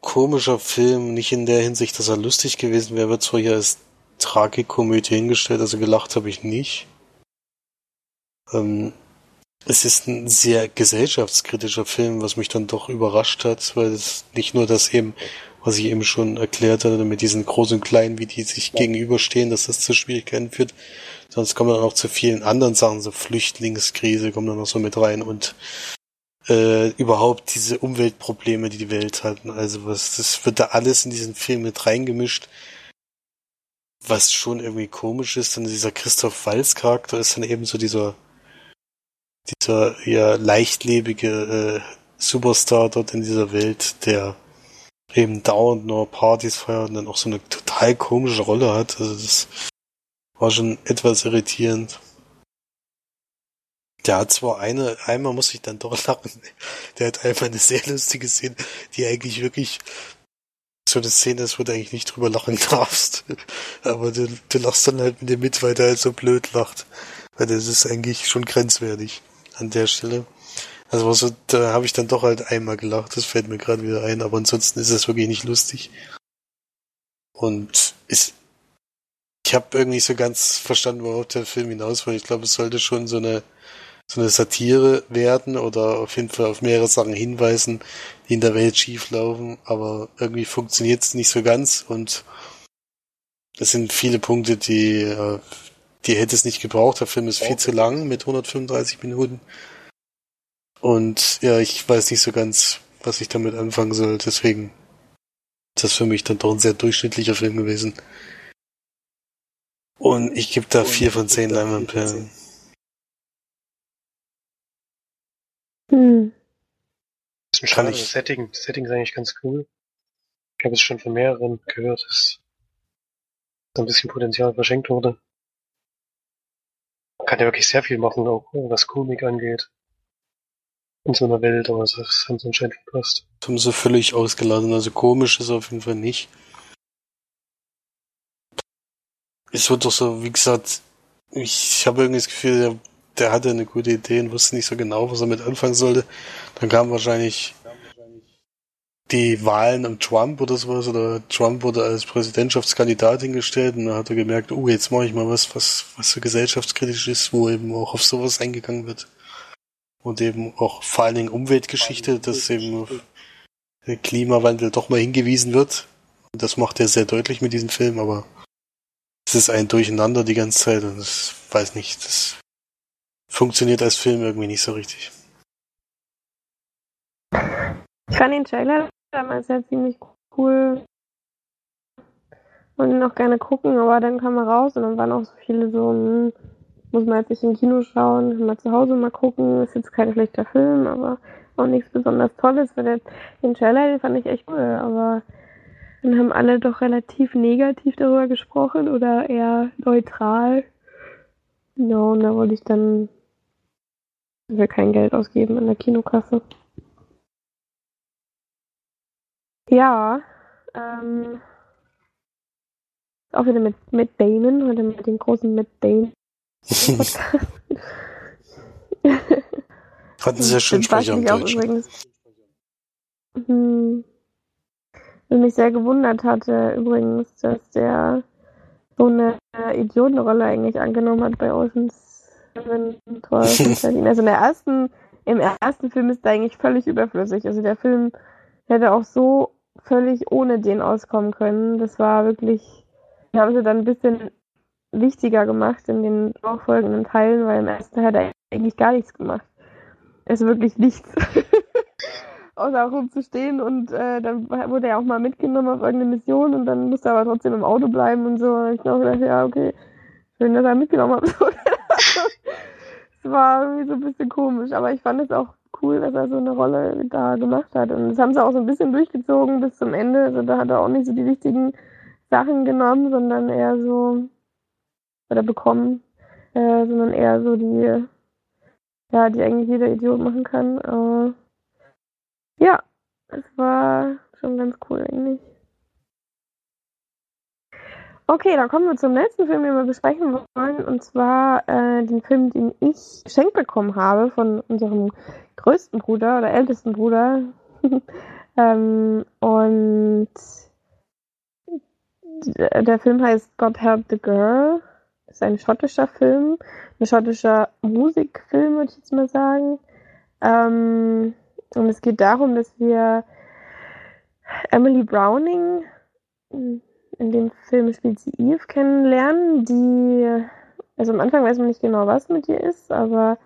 komischer Film, nicht in der Hinsicht, dass er lustig gewesen wäre, wird zwar hier als Tragikomödie hingestellt, also gelacht habe ich nicht. Ähm, es ist ein sehr gesellschaftskritischer Film, was mich dann doch überrascht hat, weil es nicht nur das eben, was ich eben schon erklärt hatte, mit diesen großen und kleinen, wie die sich gegenüberstehen, dass das zu Schwierigkeiten führt, sondern es kommen dann auch zu vielen anderen Sachen, so Flüchtlingskrise kommen dann noch so mit rein und äh, überhaupt diese Umweltprobleme, die die Welt hatten. Also was, das wird da alles in diesen Film mit reingemischt, was schon irgendwie komisch ist. Dann dieser Christoph Walz Charakter ist dann eben so dieser dieser ja leichtlebige äh, Superstar dort in dieser Welt, der eben dauernd nur Partys feiert und dann auch so eine total komische Rolle hat. Also das war schon etwas irritierend. Der hat zwar eine, einmal muss ich dann doch *laughs* lachen, der hat einfach eine sehr lustige Szene, die eigentlich wirklich so eine Szene ist, wo du eigentlich nicht drüber lachen darfst. *laughs* Aber du, du lachst dann halt mit dem mit, weil der halt so blöd lacht. Weil das ist eigentlich schon grenzwertig an der Stelle. Also so, da habe ich dann doch halt einmal gelacht, das fällt mir gerade wieder ein, aber ansonsten ist es wirklich nicht lustig. Und ist, ich habe irgendwie so ganz verstanden, worauf der Film hinaus will. Ich glaube, es sollte schon so eine so eine Satire werden oder auf jeden Fall auf mehrere Sachen hinweisen, die in der Welt schieflaufen, aber irgendwie funktioniert es nicht so ganz und es sind viele Punkte, die, äh, die hätte es nicht gebraucht. Der Film ist viel zu lang mit 135 Minuten. Und ja, ich weiß nicht so ganz, was ich damit anfangen soll. Deswegen ist das für mich dann doch ein sehr durchschnittlicher Film gewesen. Und ich gebe da vier von zehn Leinwandperlen.
Hm. Das ist ich. Das Setting, das Setting ist eigentlich ganz cool. Ich habe es schon von mehreren gehört, dass so ein bisschen Potenzial verschenkt wurde. Man kann ja wirklich sehr viel machen, auch was Komik angeht. In so einer Welt, aber das haben sie anscheinend verpasst.
Das haben sie völlig ausgeladen, also komisch ist auf jeden Fall nicht. Es wird doch so, wie gesagt, ich, ich habe irgendwie das Gefühl, der, der hatte eine gute Idee und wusste nicht so genau, was er mit anfangen sollte. Dann kam wahrscheinlich die Wahlen um Trump oder sowas, oder Trump wurde als Präsidentschaftskandidat hingestellt und dann hat er gemerkt, oh, jetzt mache ich mal was, was, was so gesellschaftskritisch ist, wo eben auch auf sowas eingegangen wird. Und eben auch vor allen Dingen Umweltgeschichte, dass eben der Klimawandel doch mal hingewiesen wird. Und das macht er sehr deutlich mit diesem Film, aber es ist ein Durcheinander die ganze Zeit und ich weiß nicht, das funktioniert als Film irgendwie nicht so richtig.
Ich fand den Trailer damals ja ziemlich cool und ihn auch gerne gucken, aber dann kam er raus und dann waren auch so viele so, hm, muss man jetzt nicht im Kino schauen, man zu Hause mal gucken, ist jetzt kein schlechter Film, aber auch nichts besonders Tolles, weil der, den Trailer, den fand ich echt cool, aber Dann haben alle doch relativ negativ darüber gesprochen oder eher neutral. Ja, und da wollte ich dann wir kein Geld ausgeben in der Kinokasse. Ja, ähm, auch wieder mit, mit Damon, heute mit dem großen Matt Damon. *laughs*
Hatten Sie ja schön Sprecher im Deutschen. Übrigens,
hm, was mich sehr gewundert hatte übrigens, dass der so eine Idiotenrolle eigentlich angenommen hat bei Oceans Seven Also *laughs* in der ersten, im ersten Film ist er eigentlich völlig überflüssig. Also der Film hätte auch so völlig ohne den auskommen können. Das war wirklich, haben sie dann ein bisschen wichtiger gemacht in den nachfolgenden Teilen, weil im ersten hat er eigentlich gar nichts gemacht. Also wirklich nichts. *laughs* Außer rumzustehen und äh, dann wurde er auch mal mitgenommen auf irgendeine Mission und dann musste er aber trotzdem im Auto bleiben und so. Und ich gedacht, ja, okay, schön, dass er mitgenommen hat. *laughs* Es war irgendwie so ein bisschen komisch, aber ich fand es auch cool, dass er so eine Rolle da gemacht hat. Und das haben sie auch so ein bisschen durchgezogen bis zum Ende. Also da hat er auch nicht so die wichtigen Sachen genommen, sondern eher so, oder bekommen, äh, sondern eher so die, ja, die eigentlich jeder Idiot machen kann. Äh, ja, es war schon ganz cool eigentlich. Okay, dann kommen wir zum letzten Film, den wir besprechen wollen, und zwar äh, den Film, den ich geschenkt bekommen habe von unserem größten Bruder oder ältesten Bruder. *laughs* ähm, und der Film heißt God Help the Girl. Das ist ein schottischer Film, ein schottischer Musikfilm, würde ich jetzt mal sagen. Ähm, und es geht darum, dass wir Emily Browning in dem Film spielt sie Eve kennenlernen, die, also am Anfang weiß man nicht genau, was mit ihr ist, aber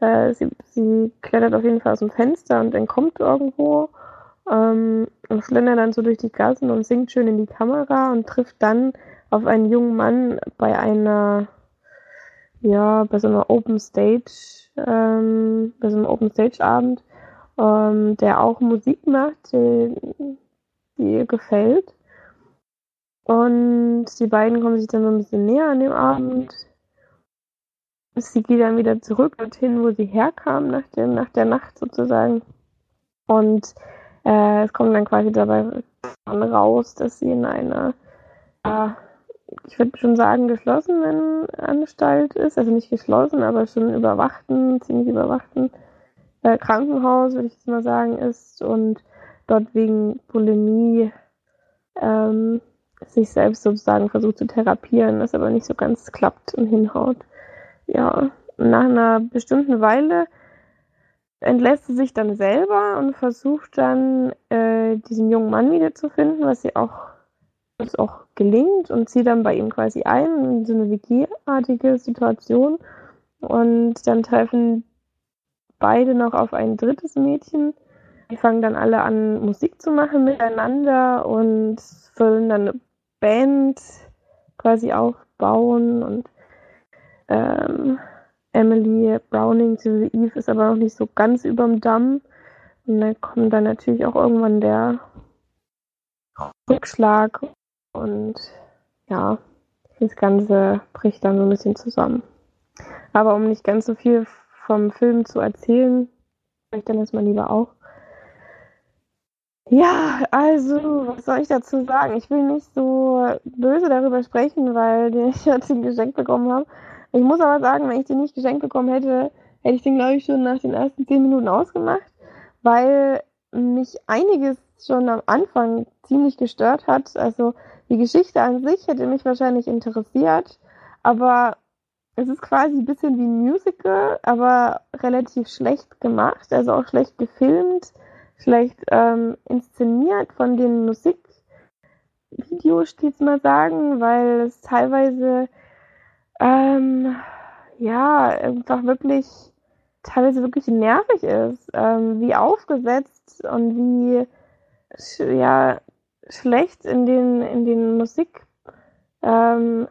äh, sie, sie klettert auf jeden Fall aus dem Fenster und entkommt irgendwo ähm, und schlendert dann so durch die Gassen und singt schön in die Kamera und trifft dann auf einen jungen Mann bei einer, ja, bei so einer Open Stage, ähm, bei so einem Open Stage Abend, ähm, der auch Musik macht, die, die ihr gefällt. Und die beiden kommen sich dann so ein bisschen näher an dem Abend. Sie geht dann wieder zurück dorthin, wo sie herkam, nach, dem, nach der Nacht sozusagen. Und äh, es kommt dann quasi dabei raus, dass sie in einer, äh, ich würde schon sagen, geschlossenen Anstalt ist. Also nicht geschlossen, aber schon überwachten, ziemlich überwachten äh, Krankenhaus, würde ich jetzt mal sagen, ist. Und dort wegen Bulimie ähm, sich selbst sozusagen versucht zu therapieren, das aber nicht so ganz klappt und hinhaut. Ja, nach einer bestimmten Weile entlässt sie sich dann selber und versucht dann, äh, diesen jungen Mann wiederzufinden, was sie auch, was auch gelingt und zieht dann bei ihm quasi ein in so eine WG-artige Situation. Und dann treffen beide noch auf ein drittes Mädchen. Die fangen dann alle an, Musik zu machen miteinander und füllen dann Band quasi aufbauen und ähm, Emily Browning, diese Eve ist aber noch nicht so ganz überm Damm. Und dann kommt dann natürlich auch irgendwann der Rückschlag und ja, das Ganze bricht dann so ein bisschen zusammen. Aber um nicht ganz so viel vom Film zu erzählen, ich dann jetzt mal lieber auch, ja, also, was soll ich dazu sagen? Ich will nicht so böse darüber sprechen, weil *laughs* ich jetzt ein Geschenk bekommen habe. Ich muss aber sagen, wenn ich den nicht geschenkt bekommen hätte, hätte ich den, glaube ich, schon nach den ersten zehn Minuten ausgemacht, weil mich einiges schon am Anfang ziemlich gestört hat. Also die Geschichte an sich hätte mich wahrscheinlich interessiert, aber es ist quasi ein bisschen wie ein Musical, aber relativ schlecht gemacht, also auch schlecht gefilmt schlecht ähm, inszeniert von den Musikvideos, stets mal sagen, weil es teilweise ähm, ja einfach wirklich teilweise wirklich nervig ist, ähm, wie aufgesetzt und wie ja schlecht in den in den Musik ähm,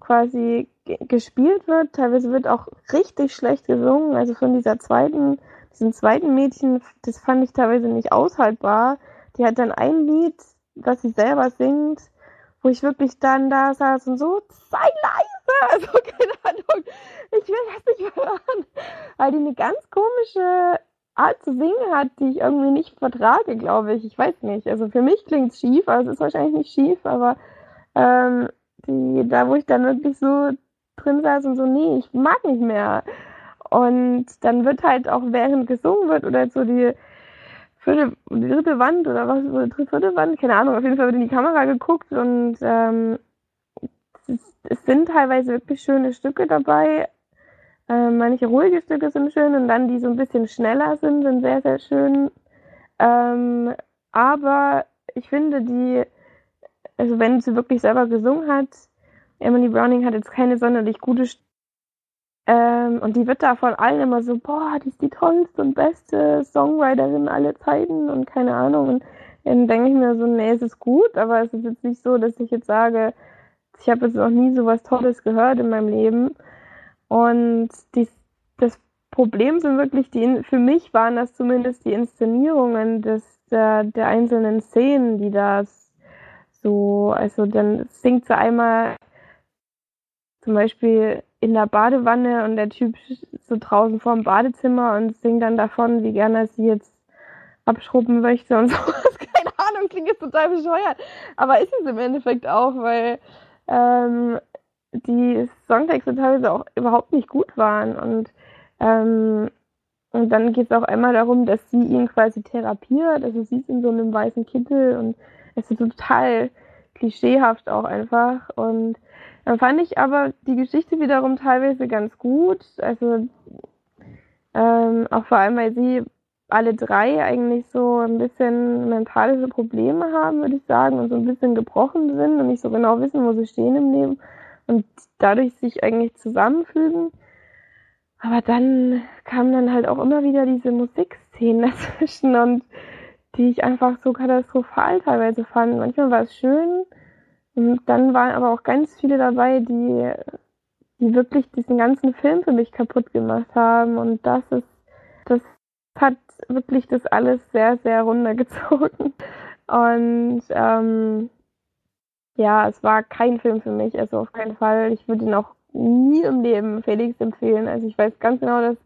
quasi gespielt wird. Teilweise wird auch richtig schlecht gesungen. Also von dieser zweiten diesem zweiten Mädchen, das fand ich teilweise nicht aushaltbar. die hat dann ein Lied, das sie selber singt, wo ich wirklich dann da saß und so, sei leise, *laughs* also keine Ahnung, ich will das nicht hören, weil die eine ganz komische Art zu singen hat, die ich irgendwie nicht vertrage, glaube ich. Ich weiß nicht. Also für mich klingt es schief, also es ist wahrscheinlich nicht schief, aber ähm, die, da wo ich dann wirklich so drin saß und so, nee, ich mag nicht mehr. Und dann wird halt auch während gesungen wird oder so die vierte, die dritte Wand oder was, oder die vierte Wand, keine Ahnung, auf jeden Fall wird in die Kamera geguckt und ähm, es, es sind teilweise wirklich schöne Stücke dabei, äh, manche ruhige Stücke sind schön und dann die so ein bisschen schneller sind, sind sehr, sehr schön. Ähm, aber ich finde die, also wenn sie wirklich selber gesungen hat, Emily Browning hat jetzt keine sonderlich gute Stimme. Ähm, und die wird da von allen immer so, boah, die ist die tollste und beste Songwriterin aller Zeiten und keine Ahnung. Und dann denke ich mir so, nee, es ist gut, aber es ist jetzt nicht so, dass ich jetzt sage, ich habe jetzt noch nie so was Tolles gehört in meinem Leben. Und die, das Problem sind wirklich die, für mich waren das zumindest die Inszenierungen des, der, der einzelnen Szenen, die das so, also dann singt sie einmal zum Beispiel in der Badewanne und der Typ so draußen vorm Badezimmer und singt dann davon, wie gerne er sie jetzt abschrubben möchte und *laughs* sowas. Keine Ahnung, klingt jetzt total bescheuert. Aber ist es im Endeffekt auch, weil ähm, die Songtexte teilweise auch überhaupt nicht gut waren. Und, ähm, und dann geht es auch einmal darum, dass sie ihn quasi therapiert. Also sie ist in so einem weißen Kittel und es ist total klischeehaft auch einfach. Und dann fand ich aber die Geschichte wiederum teilweise ganz gut. Also ähm, auch vor allem, weil sie alle drei eigentlich so ein bisschen mentale Probleme haben, würde ich sagen, und so ein bisschen gebrochen sind und nicht so genau wissen, wo sie stehen im Leben und dadurch sich eigentlich zusammenfügen. Aber dann kamen dann halt auch immer wieder diese Musikszenen *laughs* dazwischen und die ich einfach so katastrophal teilweise fand. Manchmal war es schön und dann waren aber auch ganz viele dabei, die, die wirklich diesen ganzen Film für mich kaputt gemacht haben und das ist, das hat wirklich das alles sehr, sehr runtergezogen. Und ähm, ja, es war kein Film für mich, also auf keinen Fall. Ich würde ihn auch nie im Leben Felix empfehlen. Also ich weiß ganz genau, dass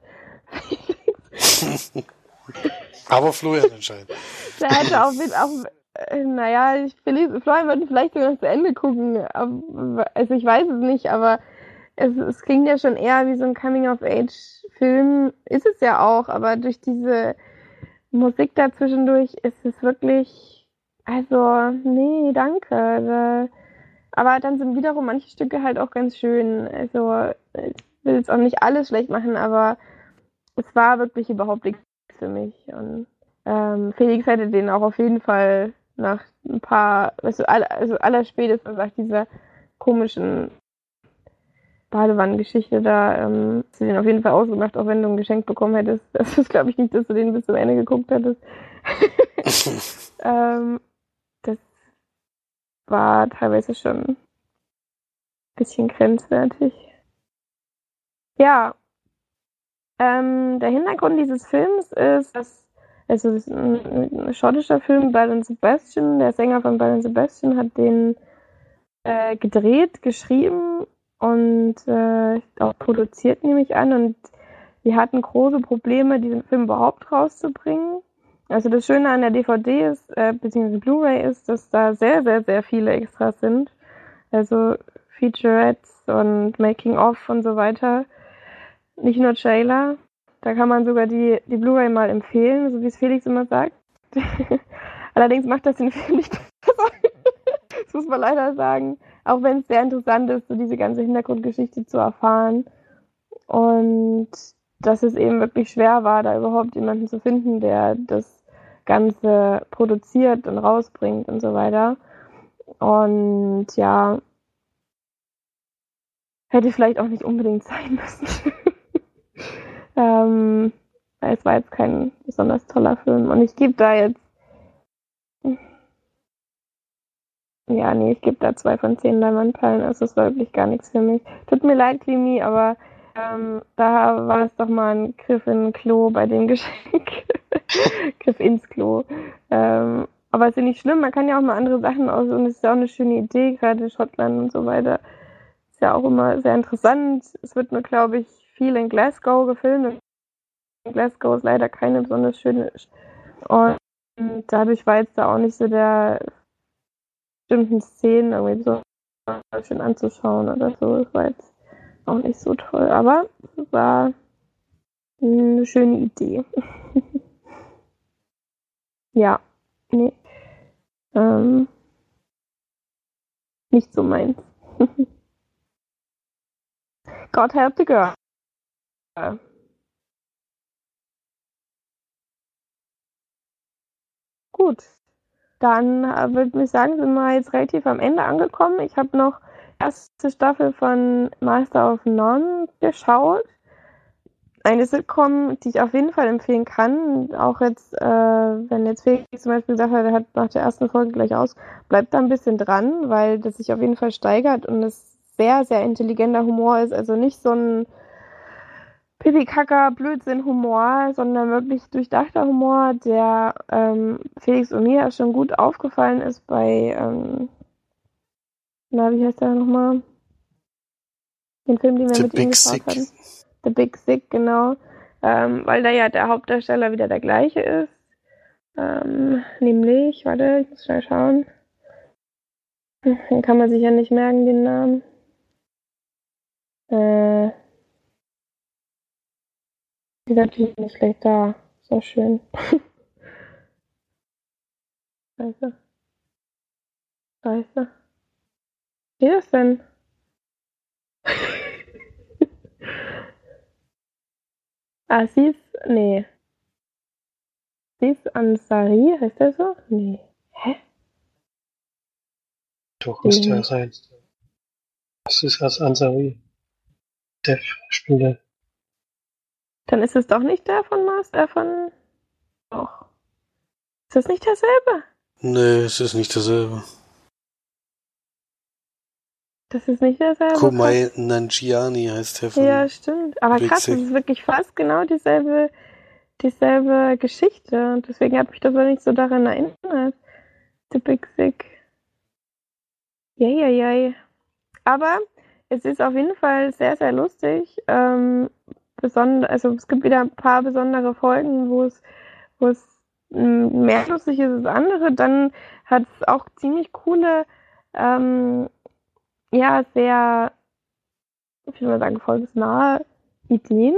Felix. *laughs* Aber Florian entscheidet. *laughs*
Der hätte auch, auch äh, naja, ich, Felix, Florian würde vielleicht sogar noch zu Ende gucken. Also ich weiß es nicht, aber es, es klingt ja schon eher wie so ein Coming-of-Age-Film. Ist es ja auch, aber durch diese Musik dazwischendurch ist es wirklich also, nee, danke. Aber dann sind wiederum manche Stücke halt auch ganz schön. Also, ich will jetzt auch nicht alles schlecht machen, aber es war wirklich überhaupt nichts für mich. Und ähm, Felix hätte den auch auf jeden Fall nach ein paar, also, also allerspätestens nach dieser komischen Badewannengeschichte da, ähm, hast du den auf jeden Fall ausgemacht, auch wenn du ein Geschenk bekommen hättest. *laughs* Das ist, glaube ich, nicht, dass du den bis zum Ende geguckt hättest. *laughs* *laughs* ähm, war teilweise schon ein bisschen grenzwertig. Ja, ähm, der Hintergrund dieses Films ist, dass also es ist ein, schottischer Film, Ballon Sebastian. Der Sänger von Ballon Sebastian hat den äh, gedreht, geschrieben und äh, auch produziert, nehme ich an. Und die hatten große Probleme, diesen Film überhaupt rauszubringen. Also das Schöne an der DVD ist, äh, beziehungsweise Blu-ray ist, dass da sehr, sehr, sehr viele Extras sind. Also Featurettes und Making-of und so weiter. Nicht nur Trailer. Da kann man sogar die, die Blu-ray mal empfehlen, so wie es Felix immer sagt. *laughs* Allerdings macht das den Film nicht besser. *laughs* das muss man leider sagen. Auch wenn es sehr interessant ist, so diese ganze Hintergrundgeschichte zu erfahren. Und dass es eben wirklich schwer war, da überhaupt jemanden zu finden, der das Ganze produziert und rausbringt und so weiter. Und ja, hätte vielleicht auch nicht unbedingt *laughs* sein müssen. ähm, es war jetzt kein besonders toller Film. Und ich gebe da jetzt. Ja, nee, ich gebe da zwei von zehn Leinwandperlen. Also es war wirklich gar nichts für mich. Tut mir leid, Klimi, aber ähm, da war es doch mal ein Griff in Klo bei dem *laughs* Geschenk. Griff ins Klo. Ähm, Aber ist ja nicht schlimm, man kann ja auch mal andere Sachen aus und es ist ja auch eine schöne Idee, gerade Schottland und so weiter. Ist ja auch immer sehr interessant. Es wird nur, glaube ich, viel in Glasgow gefilmt. Glasgow ist leider keine besonders schöne. Und dadurch war jetzt da auch nicht so der bestimmten Szenen irgendwie so schön anzuschauen oder so. Das war jetzt auch nicht so toll, aber war eine schöne Idee. *laughs* ja, nee. Ähm, nicht so meins. *laughs* God help the girl. Gut. Dann äh, würde ich sagen, sind wir jetzt relativ am Ende angekommen. Ich habe noch erste Staffel von Master of None geschaut. Eine Sitcom, die ich auf jeden Fall empfehlen kann. Auch jetzt, äh, wenn jetzt Felix zum Beispiel hat, er hat nach der ersten Folge gleich aus, bleibt da ein bisschen dran, weil das sich auf jeden Fall steigert und es sehr, sehr intelligenter Humor ist. Also nicht so ein Pipi-Kacker, Blödsinn-Humor, sondern wirklich durchdachter Humor, der ähm, Felix und mir schon gut aufgefallen ist bei, ähm, na, wie heißt der nochmal? Den Film, den wir The mit Big ihm geschaut hatten. The Big Sick, genau. Ähm, weil da ja der Hauptdarsteller wieder der gleiche ist. Ähm, nämlich, warte, ich muss schnell schauen. Den kann man sich ja nicht merken, den Namen. Äh, ist natürlich nicht schlecht da. So schön. *laughs* Scheiße. Scheiße. Wie ist das denn? *laughs* ah, sie ist. Nee. Sie ist Ansari, heißt der so? Nee. Hä?
Doch, müsste er sein. Das ist als Ansari. Der Spieler.
Dann ist es doch nicht der von Master von. Doch. Ist das nicht derselbe?
Nee, es ist nicht derselbe.
Das ist nicht derselbe.
Kumai Nanjiani heißt der
von. Ja, stimmt. Aber Big krass, Sick. das ist wirklich fast genau dieselbe, dieselbe Geschichte. Und deswegen hat mich das auch nicht so daran erinnert. The Big Sick. Yay, yay. Aber es ist auf jeden Fall sehr, sehr lustig. Ähm, also es gibt wieder ein paar besondere Folgen, wo es, wo es mehr lustig ist als andere. Dann hat es auch ziemlich coole, ähm, ja, sehr, wie soll man sagen, volksnahe Ideen,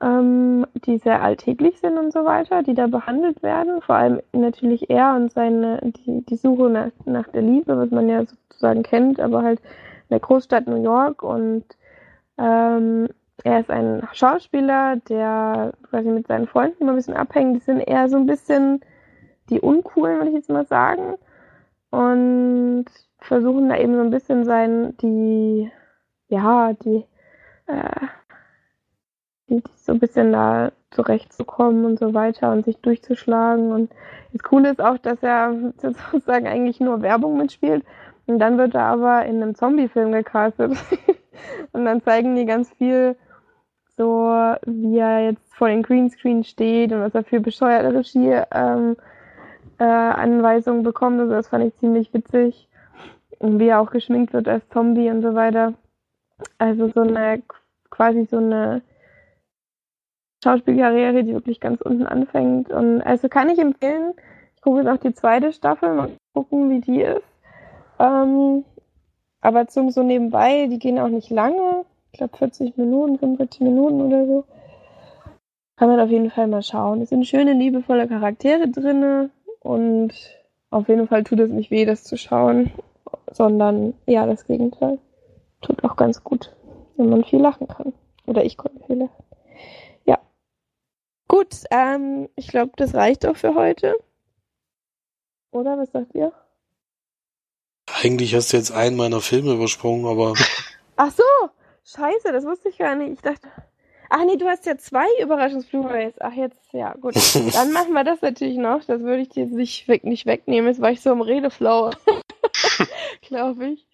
ähm, die sehr alltäglich sind und so weiter, die da behandelt werden. Vor allem natürlich er und seine, die, die Suche nach, nach der Liebe, was man ja sozusagen kennt, aber halt in der Großstadt New York und ähm, er ist ein Schauspieler, der quasi mit seinen Freunden mal ein bisschen abhängt. Die sind eher so ein bisschen die Uncoolen, würde ich jetzt mal sagen. Und versuchen da eben so ein bisschen sein, die, ja, die, äh, die, die so ein bisschen da zurechtzukommen und so weiter und sich durchzuschlagen. Und das Coole ist auch, dass er *laughs* sozusagen eigentlich nur Werbung mitspielt. Und dann wird er aber in einem Zombie-Film gecastet. *laughs* und dann zeigen die ganz viel so wie er jetzt vor den Greenscreen steht und was er für bescheuerte Regie-Anweisungen ähm, äh, bekommt. Also das fand ich ziemlich witzig. Und wie er auch geschminkt wird als Zombie und so weiter. Also so eine, quasi so eine Schauspielkarriere, die wirklich ganz unten anfängt. Und also kann ich empfehlen. Ich gucke jetzt auch die zweite Staffel, mal gucken, wie die ist. Ähm, aber zum so nebenbei, die gehen auch nicht lange ich glaube 40 Minuten, 45 Minuten oder so. Kann man auf jeden Fall mal schauen. Es sind schöne, liebevolle Charaktere drin und auf jeden Fall tut es nicht weh, das zu schauen, sondern ja, das Gegenteil. Tut auch ganz gut, wenn man viel lachen kann. Oder ich konnte viel lachen. Ja. Gut, ähm, ich glaube, das reicht auch für heute. Oder was sagt ihr?
Eigentlich hast du jetzt einen meiner Filme übersprungen, aber. *laughs*
Ach so, Scheiße, das wusste ich gar nicht. Ich dachte, ach nee, du hast ja zwei Überraschungs-Blu-rays. Ach jetzt, ja, gut. *laughs* Dann machen wir das natürlich noch. Das würde ich dir nicht, weg, nicht wegnehmen. Jetzt war ich so im Redeflow. *laughs* *laughs* Glaube ich.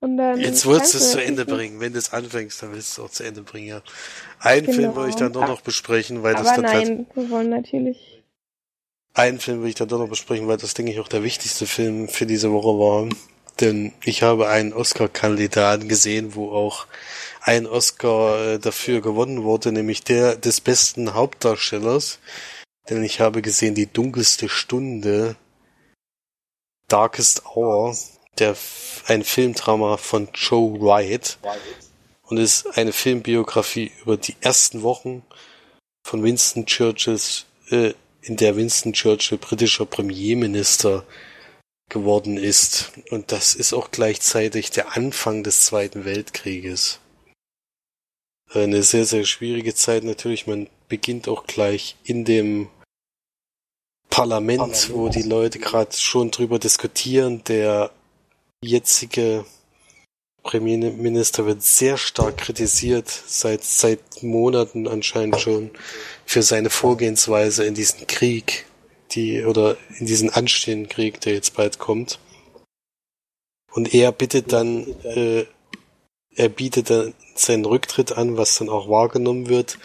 Und dann, Jetzt wolltest du es zu Ende bringen. Wenn du es anfängst, dann willst du es auch zu Ende bringen, ja. Einen genau. Film wollte ich dann nur noch besprechen, weil
Aber
das dann
nein, wir wollen natürlich.
einen Film will ich dann doch noch besprechen, weil das, denke ich, auch der wichtigste Film für diese Woche war. Denn ich habe einen Oscar-Kandidaten gesehen, wo auch ein Oscar äh, dafür gewonnen wurde, nämlich der des besten Hauptdarstellers. Denn ich habe gesehen die dunkelste Stunde, Darkest Hour, der ein Filmdrama von Joe Wright und ist eine Filmbiografie über die ersten Wochen von Winston Churchills, äh, in der Winston Churchill britischer Premierminister geworden ist. Und das ist auch gleichzeitig der Anfang des Zweiten Weltkrieges. Eine sehr, sehr schwierige Zeit natürlich. Man beginnt auch gleich in dem Parlament, Parlament. wo die Leute gerade schon drüber diskutieren. Der jetzige Premierminister wird sehr stark kritisiert, seit, seit Monaten anscheinend schon, für seine Vorgehensweise in diesen Krieg, die, oder in diesen anstehenden Krieg, der jetzt bald kommt. Und er bittet dann, äh, er bietet dann seinen Rücktritt an, was dann auch wahrgenommen wird.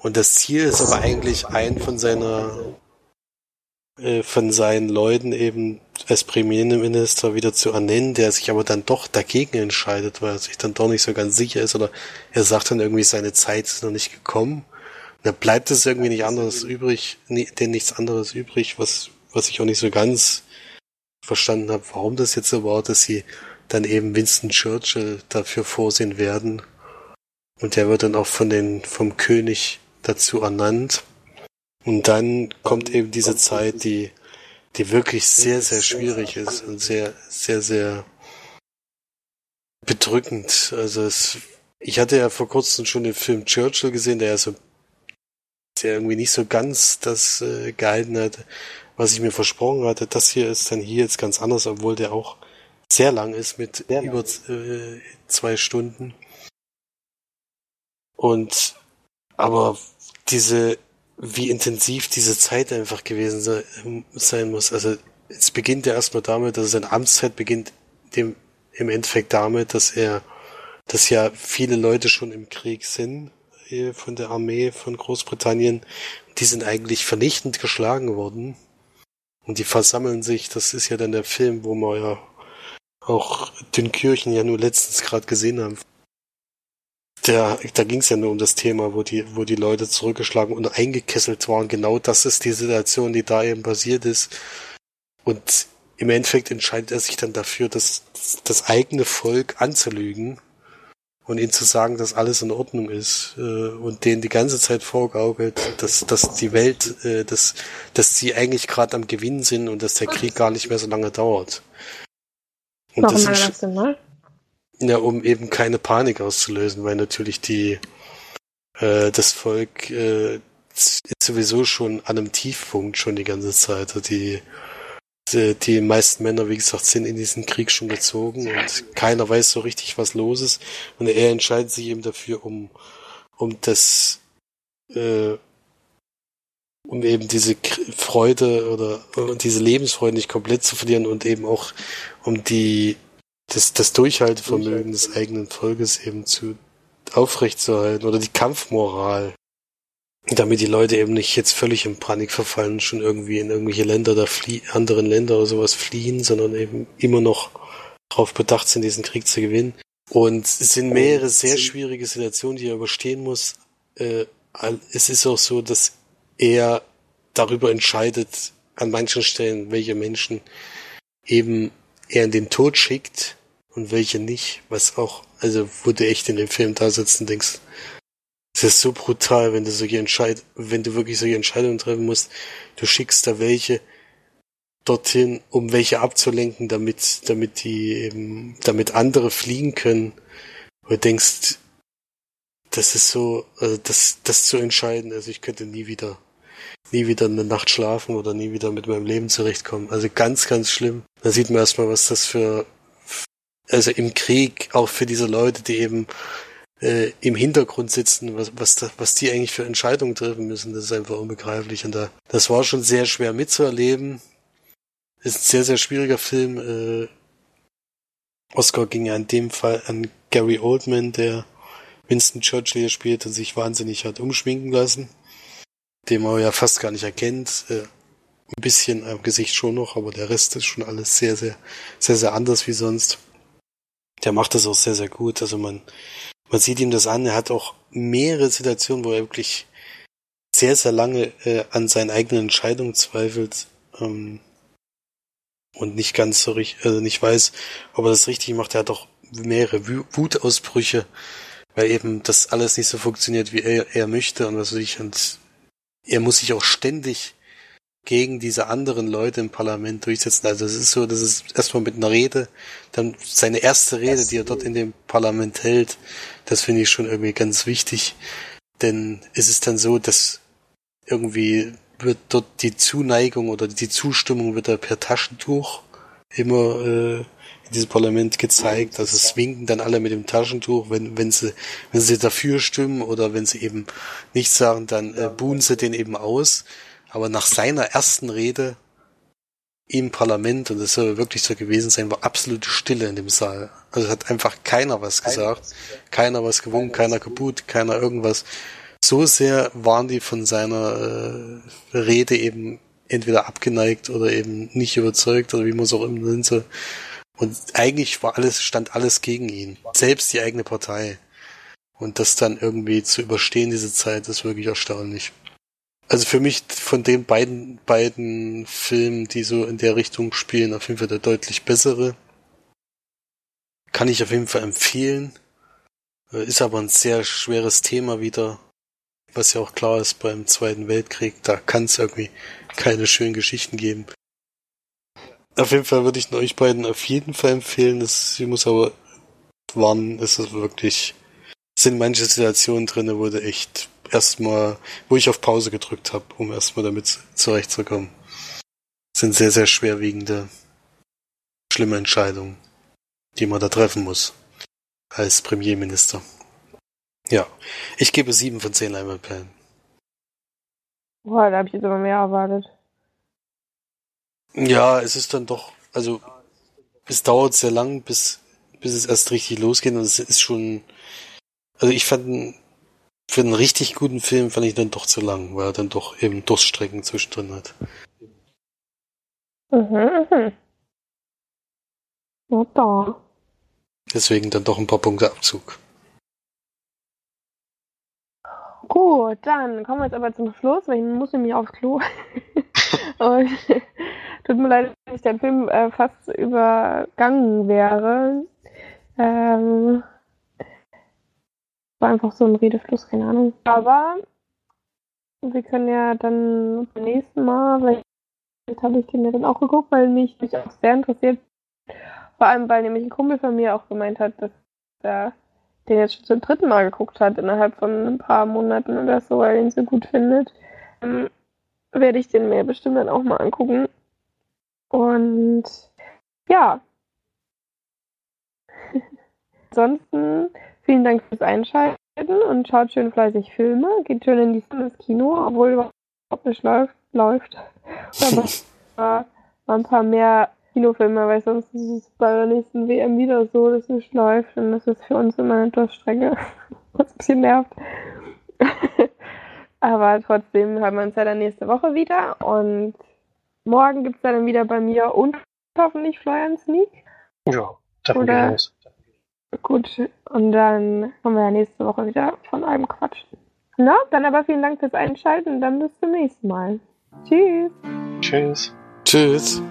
Und das Ziel ist aber eigentlich, einen von seiner äh, von seinen Leuten eben als Premierminister wieder zu ernennen, der sich aber dann doch dagegen entscheidet, weil er sich dann doch nicht so ganz sicher ist oder er sagt dann irgendwie, seine Zeit ist noch nicht gekommen. Und dann bleibt es irgendwie nicht anderes übrig, denn nichts anderes übrig, was, was ich auch nicht so ganz verstanden habe, warum das jetzt so war, dass sie dann eben Winston Churchill dafür vorsehen werden. Und der wird dann auch von den, vom König dazu ernannt. Und dann kommt eben diese Zeit, die, die wirklich sehr, sehr schwierig ist und sehr, sehr, sehr bedrückend. Also es, ich hatte ja vor kurzem schon den Film Churchill gesehen, der ja so, der irgendwie nicht so ganz das äh, gehalten hat, was ich mir versprochen hatte. Das hier ist dann hier jetzt ganz anders, obwohl der auch sehr lang ist mit sehr über äh, zwei Stunden. Und aber diese wie intensiv diese Zeit einfach gewesen sein muss. Also es beginnt ja erstmal damit, dass seine Amtszeit beginnt dem, im Endeffekt damit, dass er, dass ja viele Leute schon im Krieg sind von der Armee von Großbritannien. Die sind eigentlich vernichtend geschlagen worden. Und die versammeln sich, das ist ja dann der Film, wo wir ja auch Dünkirchen ja nur letztens gerade gesehen haben der, da ging es ja nur um das Thema, wo die, wo die Leute zurückgeschlagen und eingekesselt waren. Genau das ist die Situation, die da eben passiert ist. Und im Endeffekt entscheidet er sich dann dafür, das, das eigene Volk anzulügen und ihnen zu sagen, dass alles in Ordnung ist äh, und denen die ganze Zeit vorgaukelt, dass, dass die Welt, äh, dass, dass sie eigentlich gerade am Gewinn sind und dass der Krieg gar nicht mehr so lange dauert. Und Warum das, ist, das denn mal? Ja, um eben keine Panik auszulösen, weil natürlich die äh, das Volk äh, ist sowieso schon an einem Tiefpunkt schon die ganze Zeit. Also die, die, die meisten Männer, wie gesagt, sind in diesen Krieg schon gezogen und keiner weiß so richtig, was los ist. Und er entscheidet sich eben dafür, um, um das, äh, um eben diese Freude oder und diese Lebensfreude nicht komplett zu verlieren und eben auch um die das, das Durchhaltevermögen des eigenen Volkes eben zu aufrechtzuerhalten oder die Kampfmoral. Damit die Leute eben nicht jetzt völlig in Panik verfallen, schon irgendwie in irgendwelche Länder da flie anderen Länder oder sowas fliehen, sondern eben immer noch darauf bedacht sind, diesen Krieg zu gewinnen. Und es sind mehrere sehr schwierige Situationen, die er überstehen muss. Äh, es ist auch so, dass er darüber entscheidet, an manchen Stellen, welche Menschen eben er in den Tod schickt und welche nicht, was auch, also wo du echt in dem Film da sitzt und denkst, es ist so brutal, wenn du solche Entscheid, wenn du wirklich solche Entscheidungen treffen musst, du schickst da welche dorthin, um welche abzulenken, damit, damit die eben, damit andere fliegen können, wo du denkst, das ist so, also das, das zu entscheiden, also ich könnte nie wieder, nie wieder eine Nacht schlafen oder nie wieder mit meinem Leben zurechtkommen. Also ganz, ganz schlimm. Da sieht man erstmal, was das für also im Krieg auch für diese Leute, die eben äh, im Hintergrund sitzen, was, was, da, was die eigentlich für Entscheidungen treffen müssen, das ist einfach unbegreiflich. Und da, das war schon sehr schwer mitzuerleben. Ist ein sehr, sehr schwieriger Film. Äh, Oscar ging ja in dem Fall an Gary Oldman, der Winston Churchill hier spielt und sich wahnsinnig hat umschminken lassen, den man ja fast gar nicht erkennt. Äh, Ein bisschen am Gesicht schon noch, aber der Rest ist schon alles sehr, sehr, sehr, sehr anders wie sonst. Der macht das auch sehr, sehr gut. Also man, man sieht ihm das an. Er hat auch mehrere Situationen, wo er wirklich sehr, sehr lange äh, an seinen eigenen Entscheidungen zweifelt ähm, und nicht ganz so richtig, also nicht weiß, ob er das richtig macht. Er hat auch mehrere Wutausbrüche, weil eben das alles nicht so funktioniert, wie er, er möchte und was weiß ich. Und er muss sich auch ständig gegen diese anderen Leute im Parlament durchsetzen. Also es ist so, dass es erstmal mit einer Rede, dann seine erste Rede, die er dort in dem Parlament hält, das finde ich schon irgendwie ganz wichtig. Denn es ist dann so, dass irgendwie wird dort die Zuneigung oder die Zustimmung wird da per Taschentuch immer äh, in diesem Parlament gezeigt. Also es winken dann alle mit dem Taschentuch, wenn, wenn sie, wenn sie dafür stimmen oder wenn sie eben nichts sagen, dann äh, buhen sie den eben aus. Aber nach seiner ersten Rede im Parlament, und das soll wirklich so gewesen sein, war absolute Stille in dem Saal. Also hat einfach keiner was gesagt, keiner was gewunken, keiner kaputt, keiner irgendwas. So sehr waren die von seiner äh, Rede eben entweder abgeneigt oder eben nicht überzeugt oder wie man es auch immer nennt. Und eigentlich war alles, stand alles gegen ihn. Selbst die eigene Partei. Und das dann irgendwie zu überstehen, diese Zeit, ist wirklich erstaunlich. Also für mich von den beiden, beiden Filmen, die so in der Richtung spielen, auf jeden Fall der deutlich bessere. Kann ich auf jeden Fall empfehlen. Äh, ist aber ein sehr schweres Thema wieder. Was ja auch klar ist beim Zweiten Weltkrieg. Da kann es irgendwie keine schönen Geschichten geben. Auf jeden Fall würde ich euch beiden auf jeden Fall empfehlen. Das, ich muss aber warnen, ist es wirklich, sind manche Situationen drin, wo du echt erstmal, wo ich auf Pause gedrückt habe, um erstmal damit zurechtzukommen. Das sind sehr, sehr schwerwiegende, schlimme Entscheidungen, die man da treffen muss. Als Premierminister. Ja, ich gebe sieben von zehn Leinwandperlen.
Boah, da habe ich jetzt aber mehr erwartet.
Ja, es ist dann doch, also es dauert sehr lang, bis, bis es erst richtig losgeht und es ist schon, also ich fand, für einen richtig guten Film fand ich dann doch zu lang, weil er dann doch eben Durststrecken zwischendrin hat. Mhm, mhm. Ja, da. Deswegen dann doch ein paar Punkte Abzug.
Gut, dann kommen wir jetzt aber zum Schluss, weil ich muss nämlich aufs Klo. *laughs* Und tut mir leid, dass der Film äh, fast übergangen wäre. Ähm, war einfach so ein Redefluss, keine Ahnung. Aber wir können ja dann beim nächsten Mal, vielleicht habe ich den ja dann auch geguckt, weil mich, mich auch sehr interessiert. Vor allem, weil nämlich ein Kumpel von mir auch gemeint hat, dass er den jetzt schon zum dritten Mal geguckt hat, innerhalb von ein paar Monaten oder so, weil er ihn so gut findet. Ähm, werde ich den mir bestimmt dann auch mal angucken. Und ja. *laughs* Ansonsten Vielen Dank fürs Einschalten und schaut schön fleißig Filme. Geht schön in die Kino, obwohl überhaupt nicht läuft. läuft. *laughs* Aber ein paar mehr Kinofilme, weil sonst ist es bei der nächsten WM wieder so, dass es nicht läuft. Und das ist für uns immer eine Durchstrecke, *laughs* was ein bisschen nervt. *laughs* Aber trotzdem haben wir uns ja dann nächste Woche wieder. Und morgen gibt es dann wieder bei mir und hoffentlich Florian Sneak.
Ja, davon Oder, gehe ich aus.
Gut, und dann kommen wir ja nächste Woche wieder von einem quatschen. Na, dann aber vielen Dank fürs Einschalten und dann bis zum nächsten Mal. Tschüss.
Tschüss.
Tschüss.